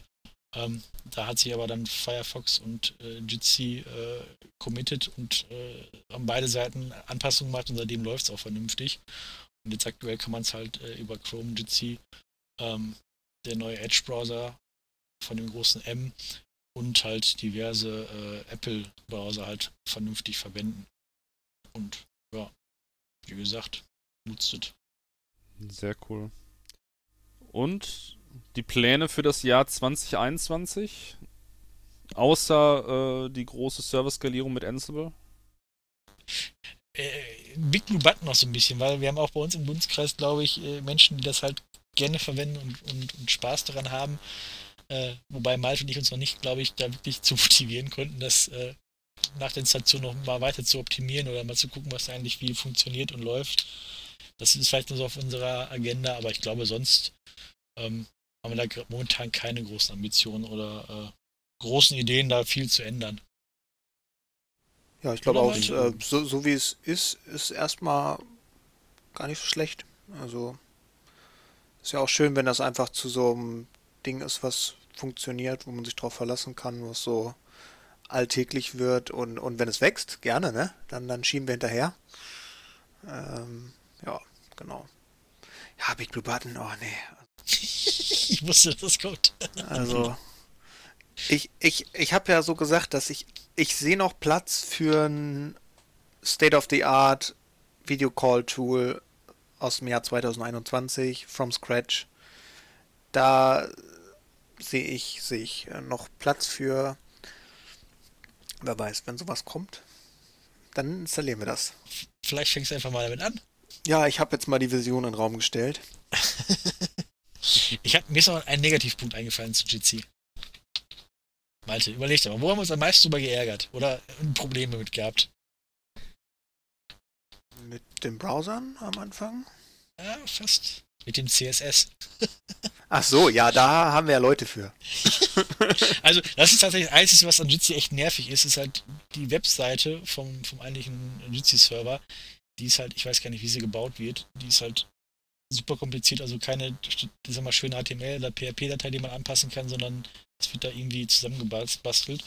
[SPEAKER 5] Ähm, da hat sich aber dann Firefox und äh, Jitsi äh, committed und äh, haben beide Seiten Anpassungen gemacht und seitdem läuft es auch vernünftig. Und jetzt aktuell kann man es halt äh, über Chrome Jitsi, ähm, der neue Edge-Browser von dem großen M und halt diverse äh, Apple-Browser halt vernünftig verwenden. Und ja, wie gesagt, nutzt es.
[SPEAKER 2] Sehr cool. Und die Pläne für das Jahr 2021? Außer äh, die große Service-Skalierung mit Ansible?
[SPEAKER 5] äh, Big Blue Button noch so ein bisschen, weil wir haben auch bei uns im Bundeskreis, glaube ich, äh, Menschen, die das halt gerne verwenden und, und, und Spaß daran haben. Äh, wobei Malte und ich uns noch nicht, glaube ich, da wirklich zu motivieren konnten, das äh, nach der Installation noch mal weiter zu optimieren oder mal zu gucken, was eigentlich wie funktioniert und läuft. Das ist vielleicht nur so auf unserer Agenda, aber ich glaube, sonst ähm, haben wir da momentan keine großen Ambitionen oder äh, großen Ideen, da viel zu ändern.
[SPEAKER 4] Ja, ich glaube auch, äh, so, so wie es ist, ist erstmal gar nicht so schlecht. Also ist ja auch schön, wenn das einfach zu so einem Ding ist, was funktioniert, wo man sich drauf verlassen kann, was so alltäglich wird und, und wenn es wächst, gerne, ne? Dann, dann schieben wir hinterher. Ähm, ja, genau. Ja, Big Blue Button, oh nee. (laughs)
[SPEAKER 5] ich wusste, das kommt.
[SPEAKER 4] also, ich, ich, ich habe ja so gesagt, dass ich ich sehe noch Platz für ein State-of-the-Art Video Call Tool aus dem Jahr 2021 from scratch. Da sehe ich, sehe ich äh, noch Platz für, wer weiß, wenn sowas kommt, dann installieren wir das.
[SPEAKER 5] Vielleicht fängst du einfach mal damit an.
[SPEAKER 4] Ja, ich habe jetzt mal die Vision in den Raum gestellt. (laughs)
[SPEAKER 5] ich hab, mir ist noch ein Negativpunkt eingefallen zu GC. Malte, überleg doch mal, wo haben wir uns am meisten drüber geärgert oder Probleme mit gehabt?
[SPEAKER 4] Mit den Browsern am Anfang?
[SPEAKER 5] Ja, fast. Mit dem CSS.
[SPEAKER 4] Ach so, ja, da haben wir ja Leute für. (laughs)
[SPEAKER 5] also, das ist tatsächlich das Einzige, was an Jitsi echt nervig ist, ist halt die Webseite vom, vom eigentlichen Jitsi-Server. Die ist halt, ich weiß gar nicht, wie sie gebaut wird. Die ist halt super kompliziert, also keine, sag mal, schöne HTML- oder PHP-Datei, die man anpassen kann, sondern es wird da irgendwie zusammengebastelt.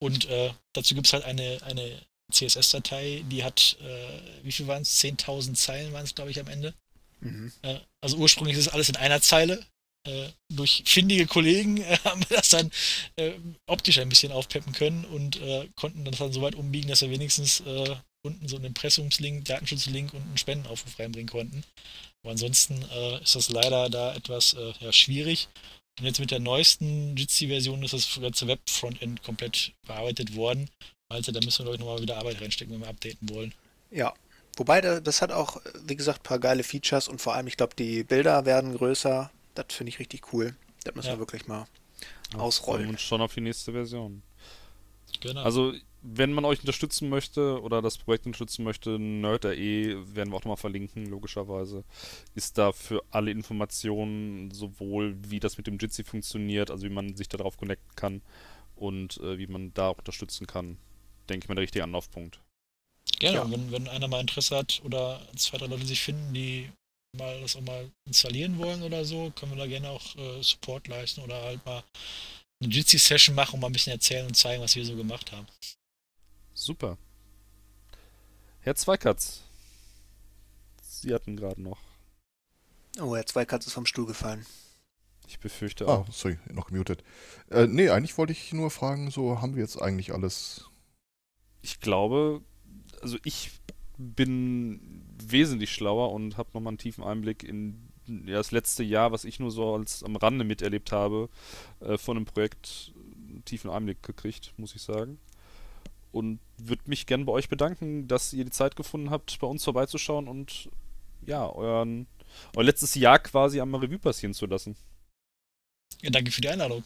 [SPEAKER 5] Und äh, dazu gibt es halt eine, eine CSS-Datei, die hat, äh, wie viel waren es? 10.000 Zeilen waren es, glaube ich, am Ende. Mhm. Äh, also ursprünglich ist es alles in einer Zeile. Äh, durch findige Kollegen äh, (laughs) haben wir das dann optisch ein bisschen aufpeppen können und konnten das dann so weit umbiegen, dass wir wenigstens unten so einen Impressumslink, Datenschutzlink und einen Spendenaufruf reinbringen konnten. Aber ansonsten ist das leider da etwas ja, schwierig. Und jetzt mit der neuesten Jitsi-Version ist das ganze Web-Frontend komplett bearbeitet worden. Also da müssen wir, glaube ich, nochmal wieder Arbeit reinstecken, wenn wir updaten wollen.
[SPEAKER 4] Ja, wobei das hat auch, wie gesagt, ein paar geile Features und vor allem, ich glaube, die Bilder werden größer. Das finde ich richtig cool. Das müssen ja. wir wirklich mal ja, ausrollen.
[SPEAKER 2] Und schon auf die nächste Version. Genau. Also wenn man euch unterstützen möchte oder das Projekt unterstützen möchte, Nerd.de werden wir auch nochmal verlinken, logischerweise. Ist da für alle Informationen, sowohl wie das mit dem Jitsi funktioniert, also wie man sich darauf connecten kann und äh, wie man da auch unterstützen kann, denke ich mal der richtige Anlaufpunkt.
[SPEAKER 5] Gerne, ja. wenn, wenn einer mal Interesse hat oder zwei, drei Leute sich finden, die mal das auch mal installieren wollen oder so, können wir da gerne auch äh, Support leisten oder halt mal eine Jitsi-Session machen und mal ein bisschen erzählen und zeigen, was wir so gemacht haben.
[SPEAKER 2] Super. Herr Zweikatz. Sie hatten gerade noch.
[SPEAKER 4] Oh, Herr Zweikatz ist vom Stuhl gefallen.
[SPEAKER 2] Ich befürchte
[SPEAKER 3] ah,
[SPEAKER 2] auch.
[SPEAKER 3] sorry, noch gemutet. Äh, nee, eigentlich wollte ich nur fragen, so haben wir jetzt eigentlich alles.
[SPEAKER 2] Ich glaube, also ich bin wesentlich schlauer und habe nochmal einen tiefen Einblick in ja, das letzte Jahr, was ich nur so als am Rande miterlebt habe, äh, von einem Projekt einen tiefen Einblick gekriegt, muss ich sagen und würde mich gerne bei euch bedanken, dass ihr die Zeit gefunden habt, bei uns vorbeizuschauen und ja, euren, euer letztes Jahr quasi einmal Revue passieren zu lassen.
[SPEAKER 5] Ja, danke für die Einladung.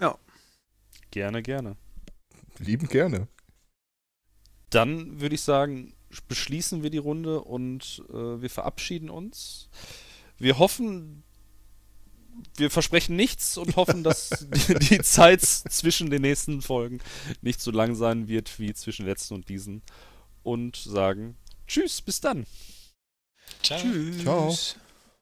[SPEAKER 4] Ja.
[SPEAKER 2] Gerne, gerne.
[SPEAKER 3] Lieben gerne.
[SPEAKER 2] Dann würde ich sagen, beschließen wir die Runde und äh, wir verabschieden uns. Wir hoffen, wir versprechen nichts und hoffen, dass (laughs) die, die, Zeit zwischen den nächsten Folgen nicht so lang sein wird wie zwischen letzten und diesen. Und sagen Tschüss, bis dann.
[SPEAKER 5] Ciao.
[SPEAKER 3] Tschüss. Ciao.